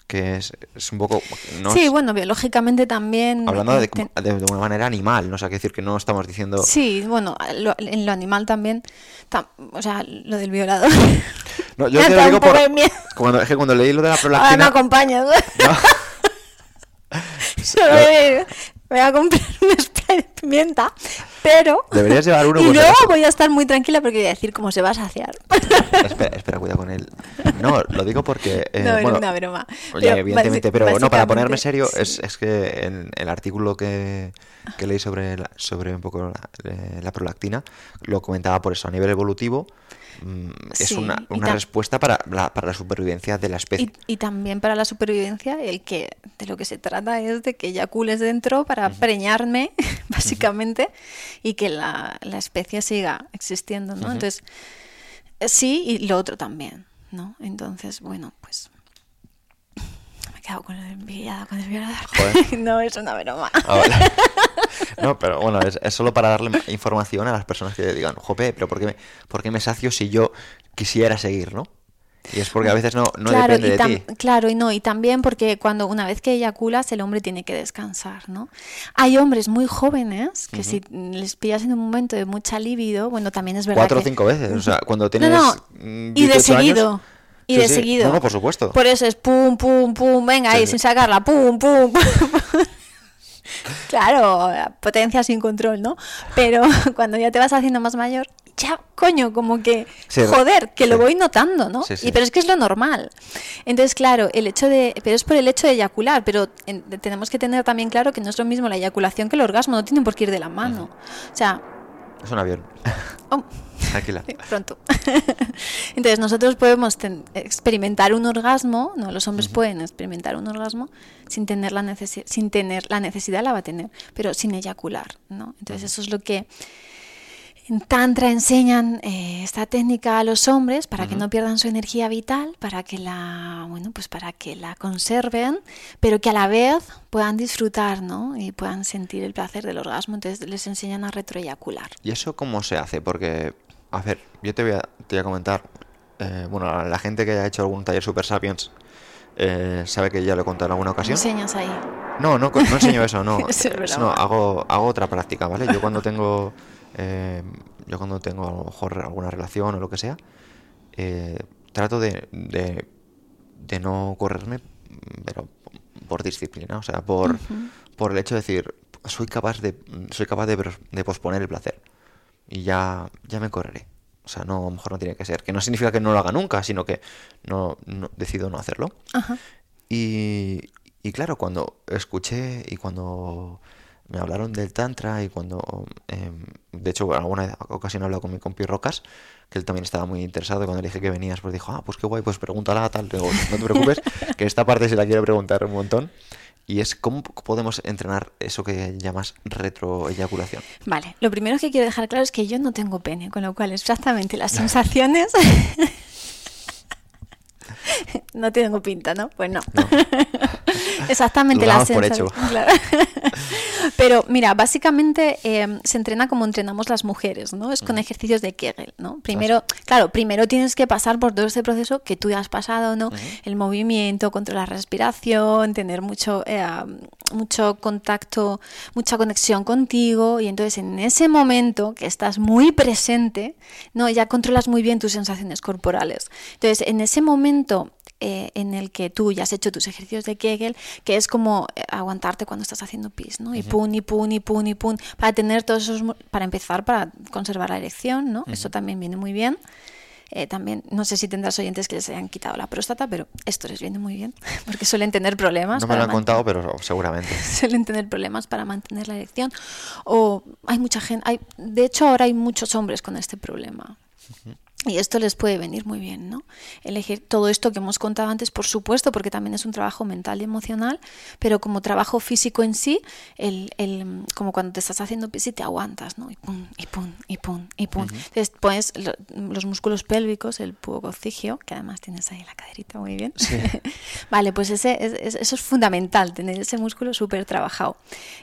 Que es, es un poco... no sí, es- bueno, biológicamente también... hablando de, ten- de- de una manera animal, ¿no? O sea, que decir que no estamos diciendo... Sí, bueno, lo- en lo animal también, tam- o sea, lo del violador. [laughs] No, yo [laughs] te lo digo por... Cuando, es que cuando leí lo de la [laughs] Ahora me prolactina... acompañas. no, me voy a comprar un de pimienta, pero... Deberías llevar uno Y luego voy a estar muy tranquila porque voy a decir cómo se va a saciar. espera, espera, cuidado con él. No, lo digo porque... eh, [laughs] no, bueno, una broma. Oye, Pero evidentemente, pero no, para ponerme serio, sí. es, es que en el artículo que, que leí sobre, la- sobre un poco la, eh, la prolactina, lo comentaba por eso, a nivel evolutivo, es Sí, una, una respuesta para la, para la supervivencia de la especie. Y, y también para la supervivencia, el que de lo que se trata es de que eyacules dentro para preñarme, [laughs] básicamente, y que la, la especie siga existiendo, ¿no? Entonces, eh, sí, y lo otro también, ¿no? Entonces, bueno, pues quedado con el envidiada con el violador. Joder. [laughs] no, es una broma. Ah, vale. [laughs] No, pero bueno, es, es solo para darle información a las personas que digan, jope, pero ¿por qué, me, por qué me sacio si yo quisiera seguir, no? Y es porque a veces no, no claro, depende de ti. claro, y no, y también porque cuando una vez que eyaculas, el hombre tiene que descansar, ¿no? Hay hombres muy jóvenes que si les pillas en un momento de mucha libido, bueno, también es verdad Cuatro o cinco veces, o sea, cuando No, tienes no, mm, y de 18 seguido. años- Y Sí, de sí. seguido. No, no, por supuesto. Por eso es pum, pum, pum, venga ahí sin sacarla, pum, pum, pum. [laughs] claro, potencia sin control, ¿no? Pero [laughs] cuando ya te vas haciendo más mayor, ya, coño, como que, Sí, joder, que lo voy notando, ¿no? Sí, sí. Y pero es que es lo normal. Entonces, claro, el hecho de, pero es por el hecho de eyacular, pero en- tenemos que tener también claro que no es lo mismo la eyaculación que el orgasmo, no tienen por qué ir de la mano. O sea, Es un avión. oh, Tranquila. pronto. [laughs] Entonces nosotros podemos ten- experimentar un orgasmo, no, los hombres pueden experimentar un orgasmo sin tener la necesi- sin tener la necesidad la va a tener, pero sin eyacular, ¿no? Entonces eso es lo que en tantra enseñan eh, esta técnica a los hombres para que no pierdan su energía vital, para que la bueno pues para que la conserven, pero que a la vez puedan disfrutar, ¿no? Y puedan sentir el placer del orgasmo. Entonces les enseñan a retroeyacular. ¿Y eso cómo se hace? Porque, a ver, yo te voy a, te voy a comentar. eh, bueno, la gente que haya hecho algún taller Super Sapiens eh, sabe que ya lo he contado en alguna ocasión. Enseñas ahí. No, no, no enseño eso, no. [laughs] Eso es no, hago, hago otra práctica, ¿vale? Yo cuando tengo eh, yo cuando tengo a lo mejor alguna relación o lo que sea, eh, trato de, de, de no correrme, pero por disciplina, o sea, por, por el hecho de decir, soy capaz de, soy capaz de posponer el placer y ya, ya me correré. O sea, no, a lo mejor no tiene que ser. Que no significa que no lo haga nunca, sino que no, no- decido no hacerlo. Ajá. Y, y claro, cuando escuché y cuando me hablaron del Tantra y cuando, em, de hecho, en alguna ocasión he hablado con mi compi Rocas, que él también estaba muy interesado y cuando le dije que venías, pues dijo, ah, pues qué guay, pues pregúntala, tal. Digo, no te preocupes, [laughs] que esta parte se la quiero preguntar un montón. Y es cómo podemos entrenar eso que llamas retroeyaculación. Vale, lo primero que quiero dejar claro es que yo no tengo pene, con lo cual exactamente las sensaciones [laughs] [laughs] no tengo pinta, ¿no? Pues no. No. [laughs] exactamente damos por sensaciones. hecho. claro. [laughs] Pero mira, básicamente eh, se entrena como entrenamos las mujeres, ¿no? Es con ejercicios de Kegel, ¿no? Primero, claro, primero tienes que pasar por todo este proceso que tú ya has pasado, ¿no? El movimiento, controlar la respiración, tener mucho, eh, mucho contacto, mucha conexión contigo y entonces en ese momento que estás muy presente, ¿no? Ya controlas muy bien tus sensaciones corporales. Entonces, en ese momento eh, en el que tú ya has hecho tus ejercicios de Kegel, que es como eh, aguantarte cuando estás haciendo pis, ¿no? Y pum, y pum, y pum, y pum, para tener todos esos, para empezar, para conservar la erección, ¿no? Eso también viene muy bien. Eh, también, no sé si tendrás oyentes que les hayan quitado la próstata, pero esto les viene muy bien, [laughs] porque suelen tener problemas. No me lo han contado, pero seguramente. [laughs] suelen tener problemas para mantener la erección. O hay mucha gente, hay, de hecho ahora hay muchos hombres con este problema. Y esto les puede venir muy bien, ¿no? Elegir todo esto que hemos contado antes, por supuesto, porque también es un trabajo mental y emocional, pero como trabajo físico en sí, el, el, como cuando te estás haciendo pis y te aguantas, ¿no? Y pum, y pum, y pum, y pum. Entonces pones lo- los músculos pélvicos, el pubococigio, que además tienes ahí la caderita muy bien. [laughs] vale, pues ese, es- es- eso es fundamental, tener ese músculo súper trabajado.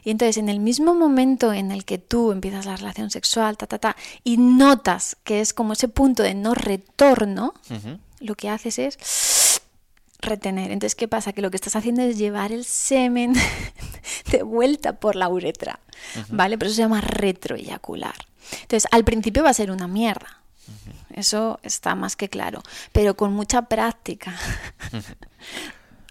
Y entonces, en el mismo momento en el que tú empiezas la relación sexual, ta, ta, ta, y notas que es como ese punto de no retorno, lo que haces es retener. Entonces, ¿qué pasa? Que lo que estás haciendo es llevar el semen [laughs] de vuelta por la uretra, ¿vale? Por eso se llama retroeyacular. Entonces, al principio va a ser una mierda. Eso está más que claro. Pero con mucha práctica,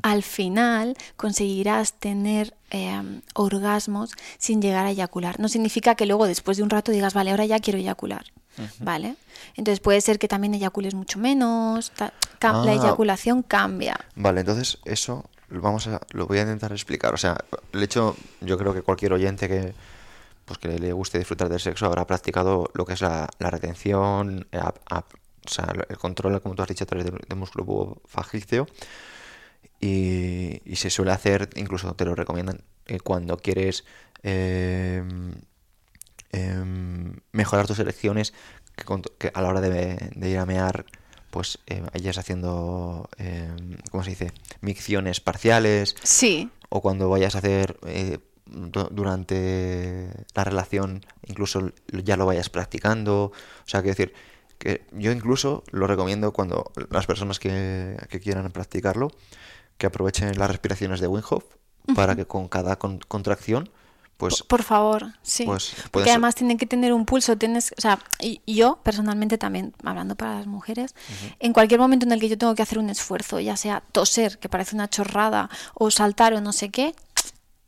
al final conseguirás tener eh, orgasmos sin llegar a eyacular. No significa que luego, después de un rato, digas, vale, ahora ya quiero eyacular. ¿Vale? Entonces puede ser que también eyacules mucho menos, la Ah. eyaculación cambia. Vale, entonces eso lo vamos a, lo voy a intentar explicar. O sea, el hecho, yo creo que cualquier oyente que pues que le guste disfrutar del sexo habrá practicado lo que es la, la retención, o sea, el control, como tú has dicho, a través del músculo pubofagíceo. Y, y se suele hacer, incluso te lo recomiendan, eh, cuando quieres eh, em, mejorar tus elecciones, que, a la hora de, de ir a mear, pues eh, vayas haciendo, em, ¿cómo se dice? Micciones parciales, Sí, o cuando vayas a hacer eh, du- durante la relación, incluso ya lo vayas practicando. O sea, quiero decir, que yo incluso lo recomiendo cuando las personas que, que quieran practicarlo, que aprovechen las respiraciones de Wim Hof para que con cada con- contracción, pues por favor, sí. pues, Porque además tiene que tener un pulso, tienes, o sea, y yo personalmente también, hablando para las mujeres, en cualquier momento en el que yo tengo que hacer un esfuerzo, ya sea toser, que parece una chorrada, o saltar o no sé qué,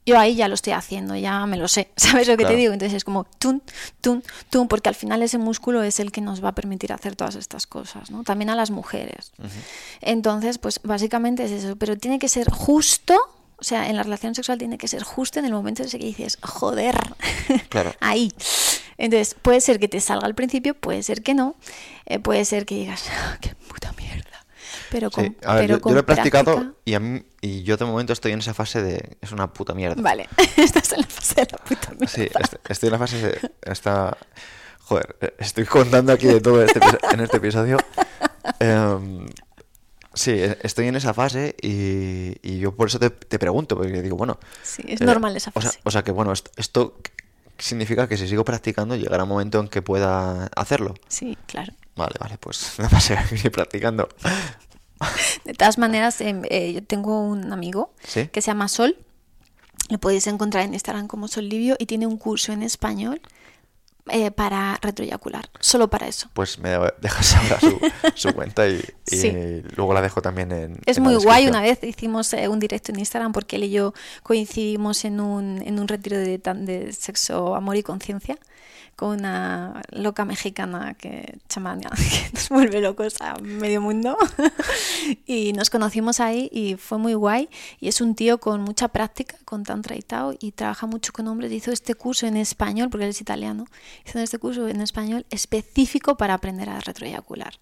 yo ahí ya lo estoy haciendo, ya me lo sé, [laughs] ¿sabes lo que Claro. te digo? Entonces es como tun, tun, tun, porque al final ese músculo es el que nos va a permitir hacer todas estas cosas, ¿no? También a las mujeres. Entonces, pues básicamente es eso, pero tiene que ser justo, o sea, en la relación sexual tiene que ser justo en el momento ese que dices, joder, Claro. [laughs] ahí. Entonces, puede ser que te salga al principio, puede ser que no, eh, puede ser que digas, "Ah, qué puta mierda. Pero con, Sí, a ver, pero yo, lo he practicado práctica- y, a mí, y yo de momento estoy en esa fase de es una puta mierda. Vale, [laughs] estás en la fase de la puta mierda. Sí, est- estoy en la fase de. Esta, joder, eh, estoy contando aquí de todo este en este episodio. Em, [laughs] sí, e- estoy en esa fase y, y yo por eso te, te pregunto, porque digo, bueno. Sí, es eh, normal esa o sea- fase. O sea, que bueno, esto, esto significa que si sigo practicando llegará un momento en que pueda hacerlo. Sí, claro. Vale, vale, pues nada más seguir practicando. [laughs] De todas maneras, em, eh, yo tengo un amigo ¿Sí? que se llama Sol. Lo podéis encontrar en Instagram como Sol Livio y tiene un curso en español eh, para retroyacular, solo para eso. Pues me dejas ahora su, [laughs] su cuenta y, y luego la dejo también en. Es en muy la guay. Una vez hicimos eh, un directo en Instagram porque él y yo coincidimos en un, en un retiro de, de sexo, amor y conciencia con una loca mexicana que chamana [laughs] que nos vuelve locos a medio mundo. [laughs] Y nos conocimos ahí y fue muy guay. Y es un tío con mucha práctica con tantra y tao y trabaja mucho con hombres. Hizo este curso en español porque él es italiano. Hizo este curso en español específico para aprender a retroeyacular.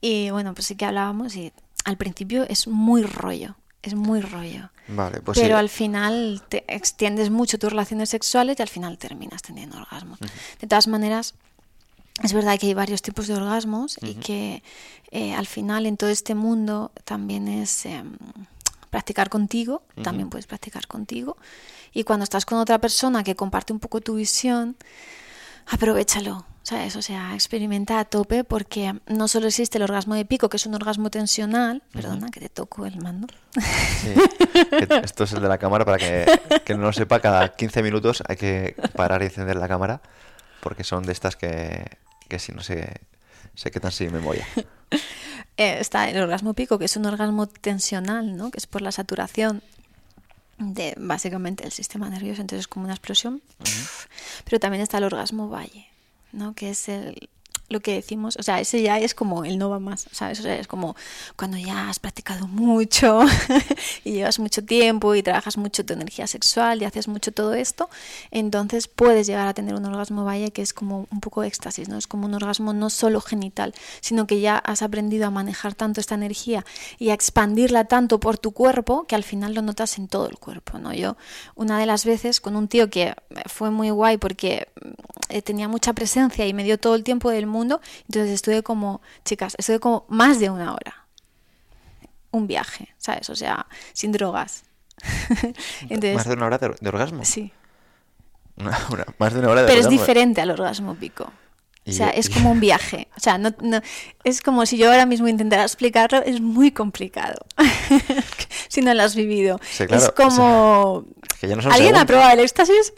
Y bueno pues sí que hablábamos y al principio es muy rollo es muy rollo Vale, pues pero sí. al final te extiendes mucho tus relaciones sexuales y al final terminas teniendo orgasmos. De todas maneras, es verdad que hay varios tipos de orgasmos y que eh, al final en todo este mundo también es em, practicar contigo, también puedes practicar contigo. Y cuando estás con otra persona que comparte un poco tu visión, aprovechalo. ¿Sabes? O sea, experimenta a tope porque no solo existe el orgasmo de pico, que es un orgasmo tensional, perdona que te toco el mando, Sí. Esto es el de la cámara para que, que no lo sepa. Cada 15 minutos hay que parar y encender la cámara porque son de estas que, que si no se, se quedan sin memoria. [laughs] Eh, está el orgasmo pico, que es un orgasmo tensional, ¿no? Que es por la saturación de básicamente el sistema nervioso, entonces es como una explosión. Pero también está el orgasmo valle, ¿no? Que es el lo que decimos, o sea, ese ya es como el no va más, ¿sabes? O sea, es como cuando ya has practicado mucho [laughs] y llevas mucho tiempo y trabajas mucho tu energía sexual y haces mucho todo esto, entonces puedes llegar a tener un orgasmo valle que es como un poco éxtasis, ¿no? Es como un orgasmo no solo genital, sino que ya has aprendido a manejar tanto esta energía y a expandirla tanto por tu cuerpo que al final lo notas en todo el cuerpo, ¿no? Yo una de las veces con un tío que fue muy guay porque eh, tenía mucha presencia y me dio todo el tiempo del mundo, entonces estuve como, chicas, estuve como más de una hora. Un viaje, ¿sabes? O sea, sin drogas. [laughs] Entonces, ¿Más de una hora de, de orgasmo? sí. Una- una- más de una hora de Pero es diferente al orgasmo pico. O sea, es como un [laughs] viaje. O sea, no, no- es como si yo ahora mismo intentara explicarlo, es muy complicado. [laughs] si no lo has vivido. Sí, claro, es como... que no ¿Alguien ha probado el éxtasis?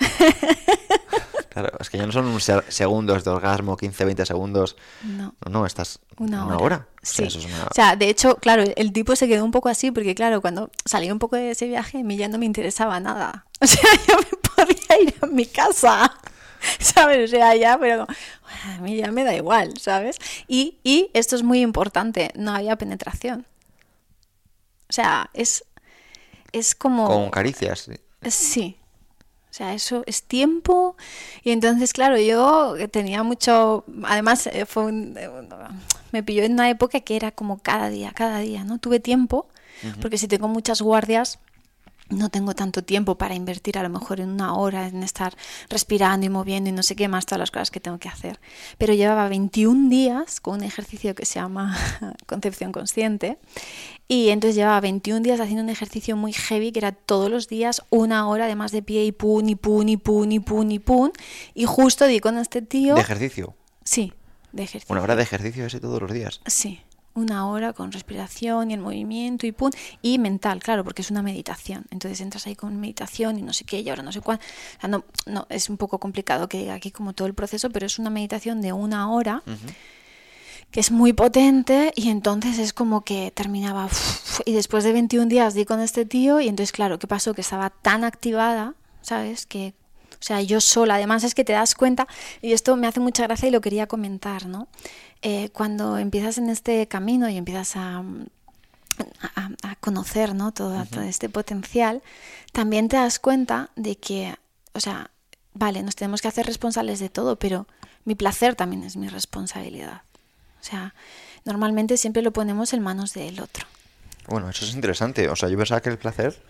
Claro, es que ya no son un se- segundos de orgasmo, 15, 20 segundos. No. No, no, estás Una hora. O sea, Sí. eso es una- O sea, de hecho, claro, el tipo se quedó un poco así porque, claro, cuando salí un poco de ese viaje, a mí ya no me interesaba nada. [laughs] O sea, yo me podía ir a mi casa, [laughs] ¿sabes? O sea, ya, pero a mí ya me da igual, ¿sabes? Y, y esto es muy importante, no había penetración. O sea, es, es como... Con caricias. sí. O sea, eso es tiempo. Y entonces, claro, yo tenía mucho. Además, eh, fue un- eh, un- me pilló en una época que era como cada día, cada día, ¿no? Tuve tiempo, porque si tengo muchas guardias, no tengo tanto tiempo para invertir a lo mejor en una hora en estar respirando y moviendo y no sé qué más, todas las cosas que tengo que hacer. Pero llevaba 21 días con un ejercicio que se llama [laughs] Concepción Consciente y entonces llevaba 21 días haciendo un ejercicio muy heavy que era todos los días una hora además de pie y pun y pun y pun y pun y pun y justo di con este tío... De ejercicio. Sí, de ejercicio. Una hora de ejercicio ese todos los días. Sí, una hora con respiración y el movimiento y pum, y mental, claro, porque es una meditación. Entonces entras ahí con meditación y no sé qué, y ahora no sé cuál. O sea, no, no, es un poco complicado que diga aquí como todo el proceso, pero es una meditación de una hora que es muy potente y entonces es como que terminaba uf, y después de 21 días di con este tío y entonces claro, ¿qué pasó? Que estaba tan activada, ¿sabes? Que, o sea, yo sola, además es que te das cuenta y esto me hace mucha gracia y lo quería comentar, ¿no? Eh, cuando empiezas en este camino y empiezas a, a, a conocer, ¿no? Todo, todo este potencial, también te das cuenta de que, o sea, vale, nos tenemos que hacer responsables de todo, pero mi placer también es mi responsabilidad. O sea, normalmente siempre lo ponemos en manos del otro. Bueno, eso es interesante. O sea, yo pensaba que el placer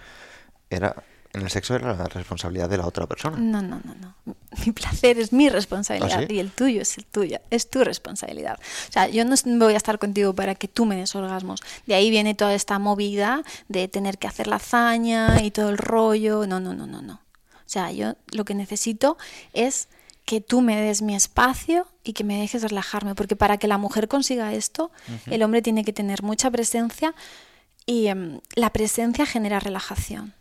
era. En el sexo era la responsabilidad de la otra persona. No, no, no, no. Mi placer es mi responsabilidad ¿Ah, sí? y el tuyo es el tuyo, es tu responsabilidad. O sea, yo no voy a estar contigo para que tú me des orgasmos. De ahí viene toda esta movida de tener que hacer la hazaña y todo el rollo. No, no, no, no, no. O sea, yo lo que necesito es que tú me des mi espacio y que me dejes relajarme, porque para que la mujer consiga esto, el hombre tiene que tener mucha presencia y em, la presencia genera relajación.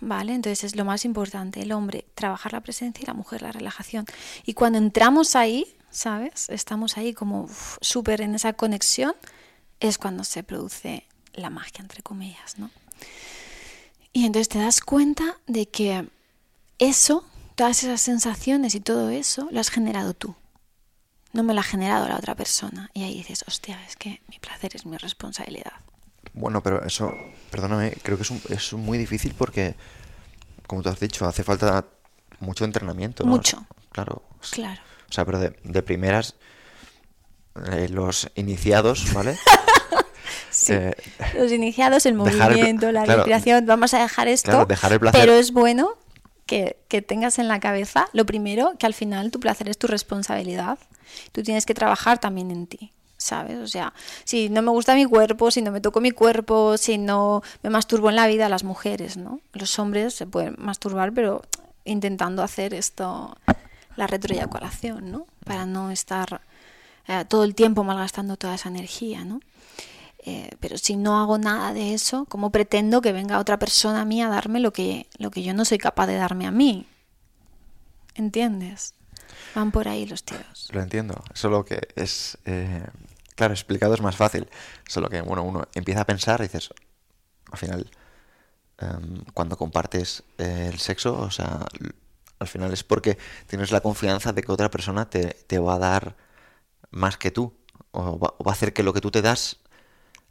¿Vale? Entonces es lo más importante, el hombre trabajar la presencia y la mujer la relajación. Y cuando entramos ahí, ¿sabes? Estamos ahí como súper en esa conexión, es cuando se produce la magia, entre comillas, ¿no? Y entonces te das cuenta de que eso, todas esas sensaciones y todo eso, lo has generado tú. No me lo ha generado la otra persona. Y ahí dices, hostia, es que mi placer es mi responsabilidad. Bueno, pero eso, perdóname, creo que es, es muy difícil porque, como tú has dicho, hace falta mucho entrenamiento. Mucho. Claro. Claro. O sea, pero de, primeras, eh, los iniciados, ¿vale? [laughs] Sí. Eh, los iniciados, el movimiento, la respiración, vamos a dejar esto. dejar Pero es bueno que, que, tengas en la cabeza, lo primero, que al final tu placer es tu responsabilidad. Tú tienes que trabajar también en ti. ¿Sabes? O sea, si no me gusta mi cuerpo, si no me toco mi cuerpo, si no me masturbo en la vida, las mujeres, ¿no? Los hombres se pueden masturbar, pero intentando hacer esto, la retroeyaculación, ¿no? Para no estar eh, todo el tiempo malgastando toda esa energía, ¿no? Eh, pero si no hago nada de eso, ¿cómo pretendo que venga otra persona a mí a darme lo que, lo que yo no soy capaz de darme a mí? ¿Entiendes? Van por ahí los tiros. Lo entiendo. Solo que es. Eh, claro, explicado es más fácil. Solo que, bueno, uno empieza a pensar y dices. Al final, em, cuando compartes el sexo, o sea, al final es porque tienes la confianza de que otra persona te, te va a dar más que tú. O va, o va, a hacer que lo que tú te das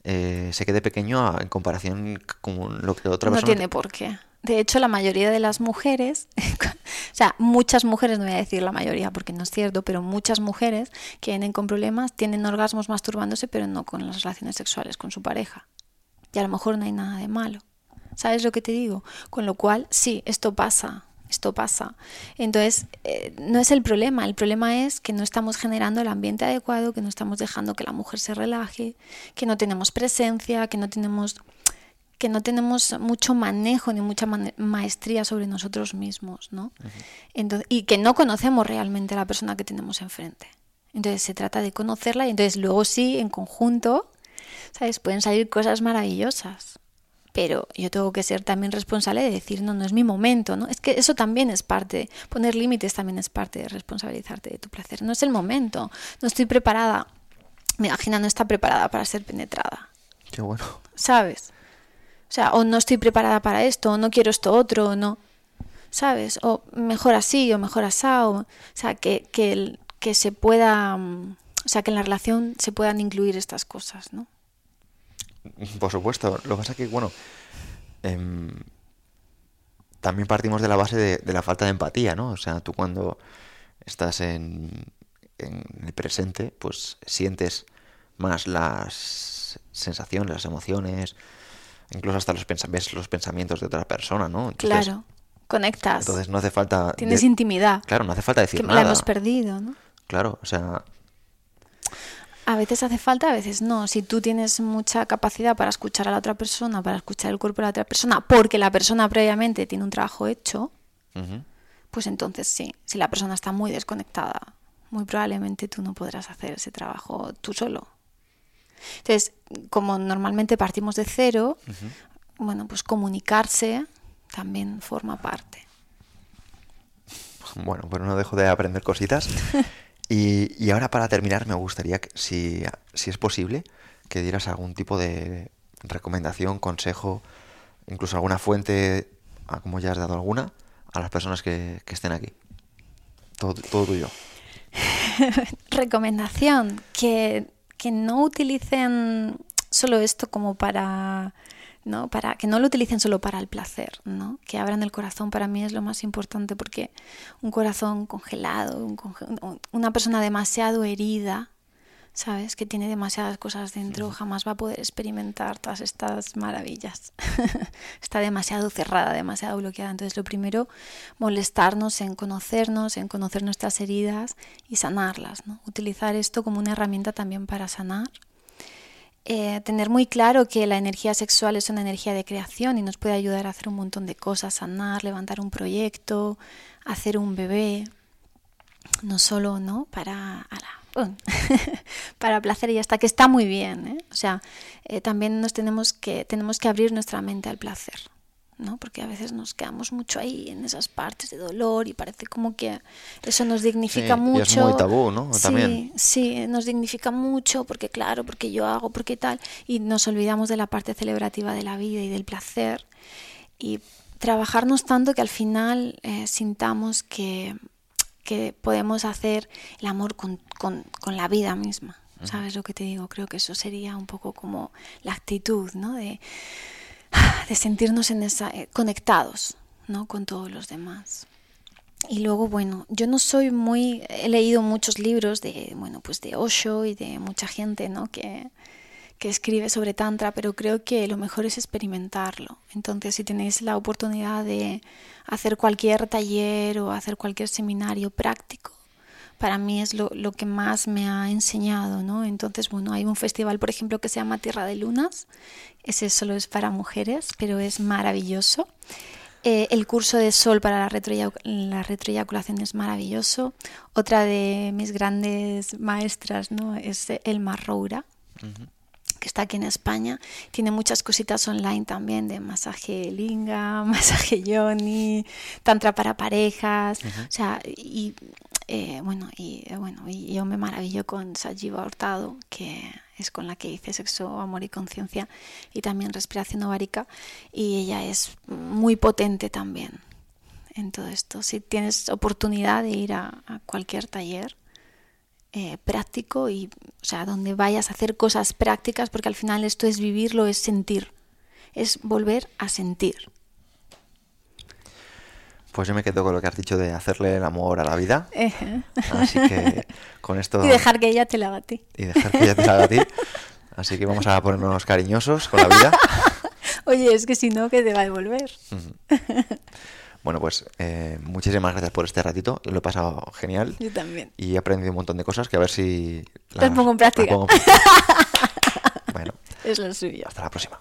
eh, se quede pequeño en comparación con lo que otra persona... No tiene por qué. De hecho, la mayoría de las mujeres, [laughs] o sea, muchas mujeres, no voy a decir la mayoría porque no es cierto, pero muchas mujeres que vienen con problemas tienen orgasmos masturbándose, pero no con las relaciones sexuales con su pareja. Y a lo mejor no hay nada de malo. ¿Sabes lo que te digo? Con lo cual, sí, esto pasa esto pasa. Entonces, eh, no es el problema, el problema es que no estamos generando el ambiente adecuado, que no estamos dejando que la mujer se relaje, que no tenemos presencia, que no tenemos que no tenemos mucho manejo ni mucha maestría sobre nosotros mismos, ¿no? entonces, y que no conocemos realmente a la persona que tenemos enfrente. Entonces se trata de conocerla y entonces luego sí, en conjunto, ¿sabes? Pueden salir cosas maravillosas pero yo tengo que ser también responsable de decir, no, no es mi momento, ¿no? Es que eso también es parte, poner límites también es parte de responsabilizarte de tu placer. No es el momento, no estoy preparada, mi vagina no está preparada para ser penetrada. Qué bueno. ¿Sabes? O sea, o no estoy preparada para esto, o no quiero esto otro, o no. ¿Sabes? O mejor así, o mejor asado. O sea, que, que, que se pueda. O sea, que en la relación se puedan incluir estas cosas, ¿no? Por supuesto. Lo que pasa es que, bueno, em, también partimos de la base de, la falta de empatía, ¿no? O sea, tú cuando estás en, en el presente, pues sientes más las sensaciones, las emociones, incluso hasta los, ves los pensamientos de otra persona, ¿no? claro, conectas. Entonces no hace falta... Tienes intimidad. Claro, no hace falta decir que nada. La hemos perdido, ¿no? Claro, o sea, a veces hace falta, a veces no. Si tú tienes mucha capacidad para escuchar a la otra persona, para escuchar el cuerpo de la otra persona, porque la persona previamente tiene un trabajo hecho, pues entonces sí. Si la persona está muy desconectada, muy probablemente tú no podrás hacer ese trabajo tú solo. Entonces, como normalmente partimos de cero, bueno, pues comunicarse también forma parte. Bueno, pues no dejo de aprender cositas. [laughs] Y, ahora para terminar me gustaría, que, si, si es posible, que dieras algún tipo de recomendación, consejo, incluso alguna fuente, como ya has dado alguna, a las personas que, estén aquí. Todo, todo tuyo. [laughs] Recomendación, que, que no utilicen solo esto como para ¿no? Para que no lo utilicen solo para el placer, ¿no? Que abran el corazón para mí es lo más importante porque un corazón congelado, una persona demasiado herida, ¿sabes? Que tiene demasiadas cosas dentro, jamás va a poder experimentar todas estas maravillas. [laughs] Está demasiado cerrada, demasiado bloqueada. Entonces, lo primero, molestarnos en conocernos, en conocer nuestras heridas y sanarlas, ¿no? Utilizar esto como una herramienta también para sanar eh, tener muy claro que la energía sexual es una energía de creación y nos puede ayudar a hacer un montón de cosas, sanar, levantar un proyecto, hacer un bebé, no solo ¿no? para, [laughs] para placer y hasta que está muy bien. ¿eh? O sea, eh, también nos tenemos que, tenemos que abrir nuestra mente al placer. ¿no? Porque a veces nos quedamos mucho ahí en esas partes de dolor y parece como que eso nos dignifica Sí, y mucho. es muy tabú, ¿no? Sí, También. sí, nos dignifica mucho porque claro, porque yo hago, porque tal, y nos olvidamos de la parte celebrativa de la vida y del placer y trabajarnos tanto que al final eh, sintamos que, que podemos hacer el amor con, con- con la vida misma. ¿Sabes lo que te digo? Creo que eso sería un poco como la actitud, ¿no? De, de sentirnos en esa, eh, conectados, ¿no? Con todos los demás. Y luego, bueno, yo no soy muy, he leído muchos libros de, bueno, pues de Osho y de mucha gente, ¿no? Que, que escribe sobre tantra, pero creo que lo mejor es experimentarlo. Entonces, si tenéis la oportunidad de hacer cualquier taller o hacer cualquier seminario práctico, para mí es lo, que más me ha enseñado, ¿no? Entonces, bueno, hay un festival, por ejemplo, que se llama Tierra de Lunas. Ese solo es para mujeres, pero es maravilloso. Eh, el curso de sol para la, retroeyac- la retroeyaculación es maravilloso. Otra de mis grandes maestras ¿no? es Elma Roura, que está aquí en España. Tiene muchas cositas online también de masaje linga, [laughs] masaje yoni, tantra para parejas. O sea, y eh, bueno, y eh, bueno, y yo me maravillo con Sajiva Hurtado, que es con la que hice sexo, amor y conciencia, y también respiración ovárica, y ella es muy potente también en todo esto. Si tienes oportunidad de ir a, a cualquier taller eh, práctico y, o sea, donde vayas a hacer cosas prácticas, porque al final esto es vivirlo, es sentir, es volver a sentir. Pues yo me quedo con lo que has dicho de hacerle el amor a la vida. Así que con esto... [laughs] Y dejar que ella te la haga a ti. y dejar que ella te la haga a ti. Así que vamos a ponernos cariñosos con la vida. [laughs] Oye, es que si no, que te va a devolver. [laughs] Bueno, pues eh, muchísimas gracias por este ratito. Lo he pasado genial. Yo también. Y he aprendido un montón de cosas que a ver si... Las pongo en práctica. pongo en práctica. [laughs] bueno, Es lo suyo. hasta la próxima.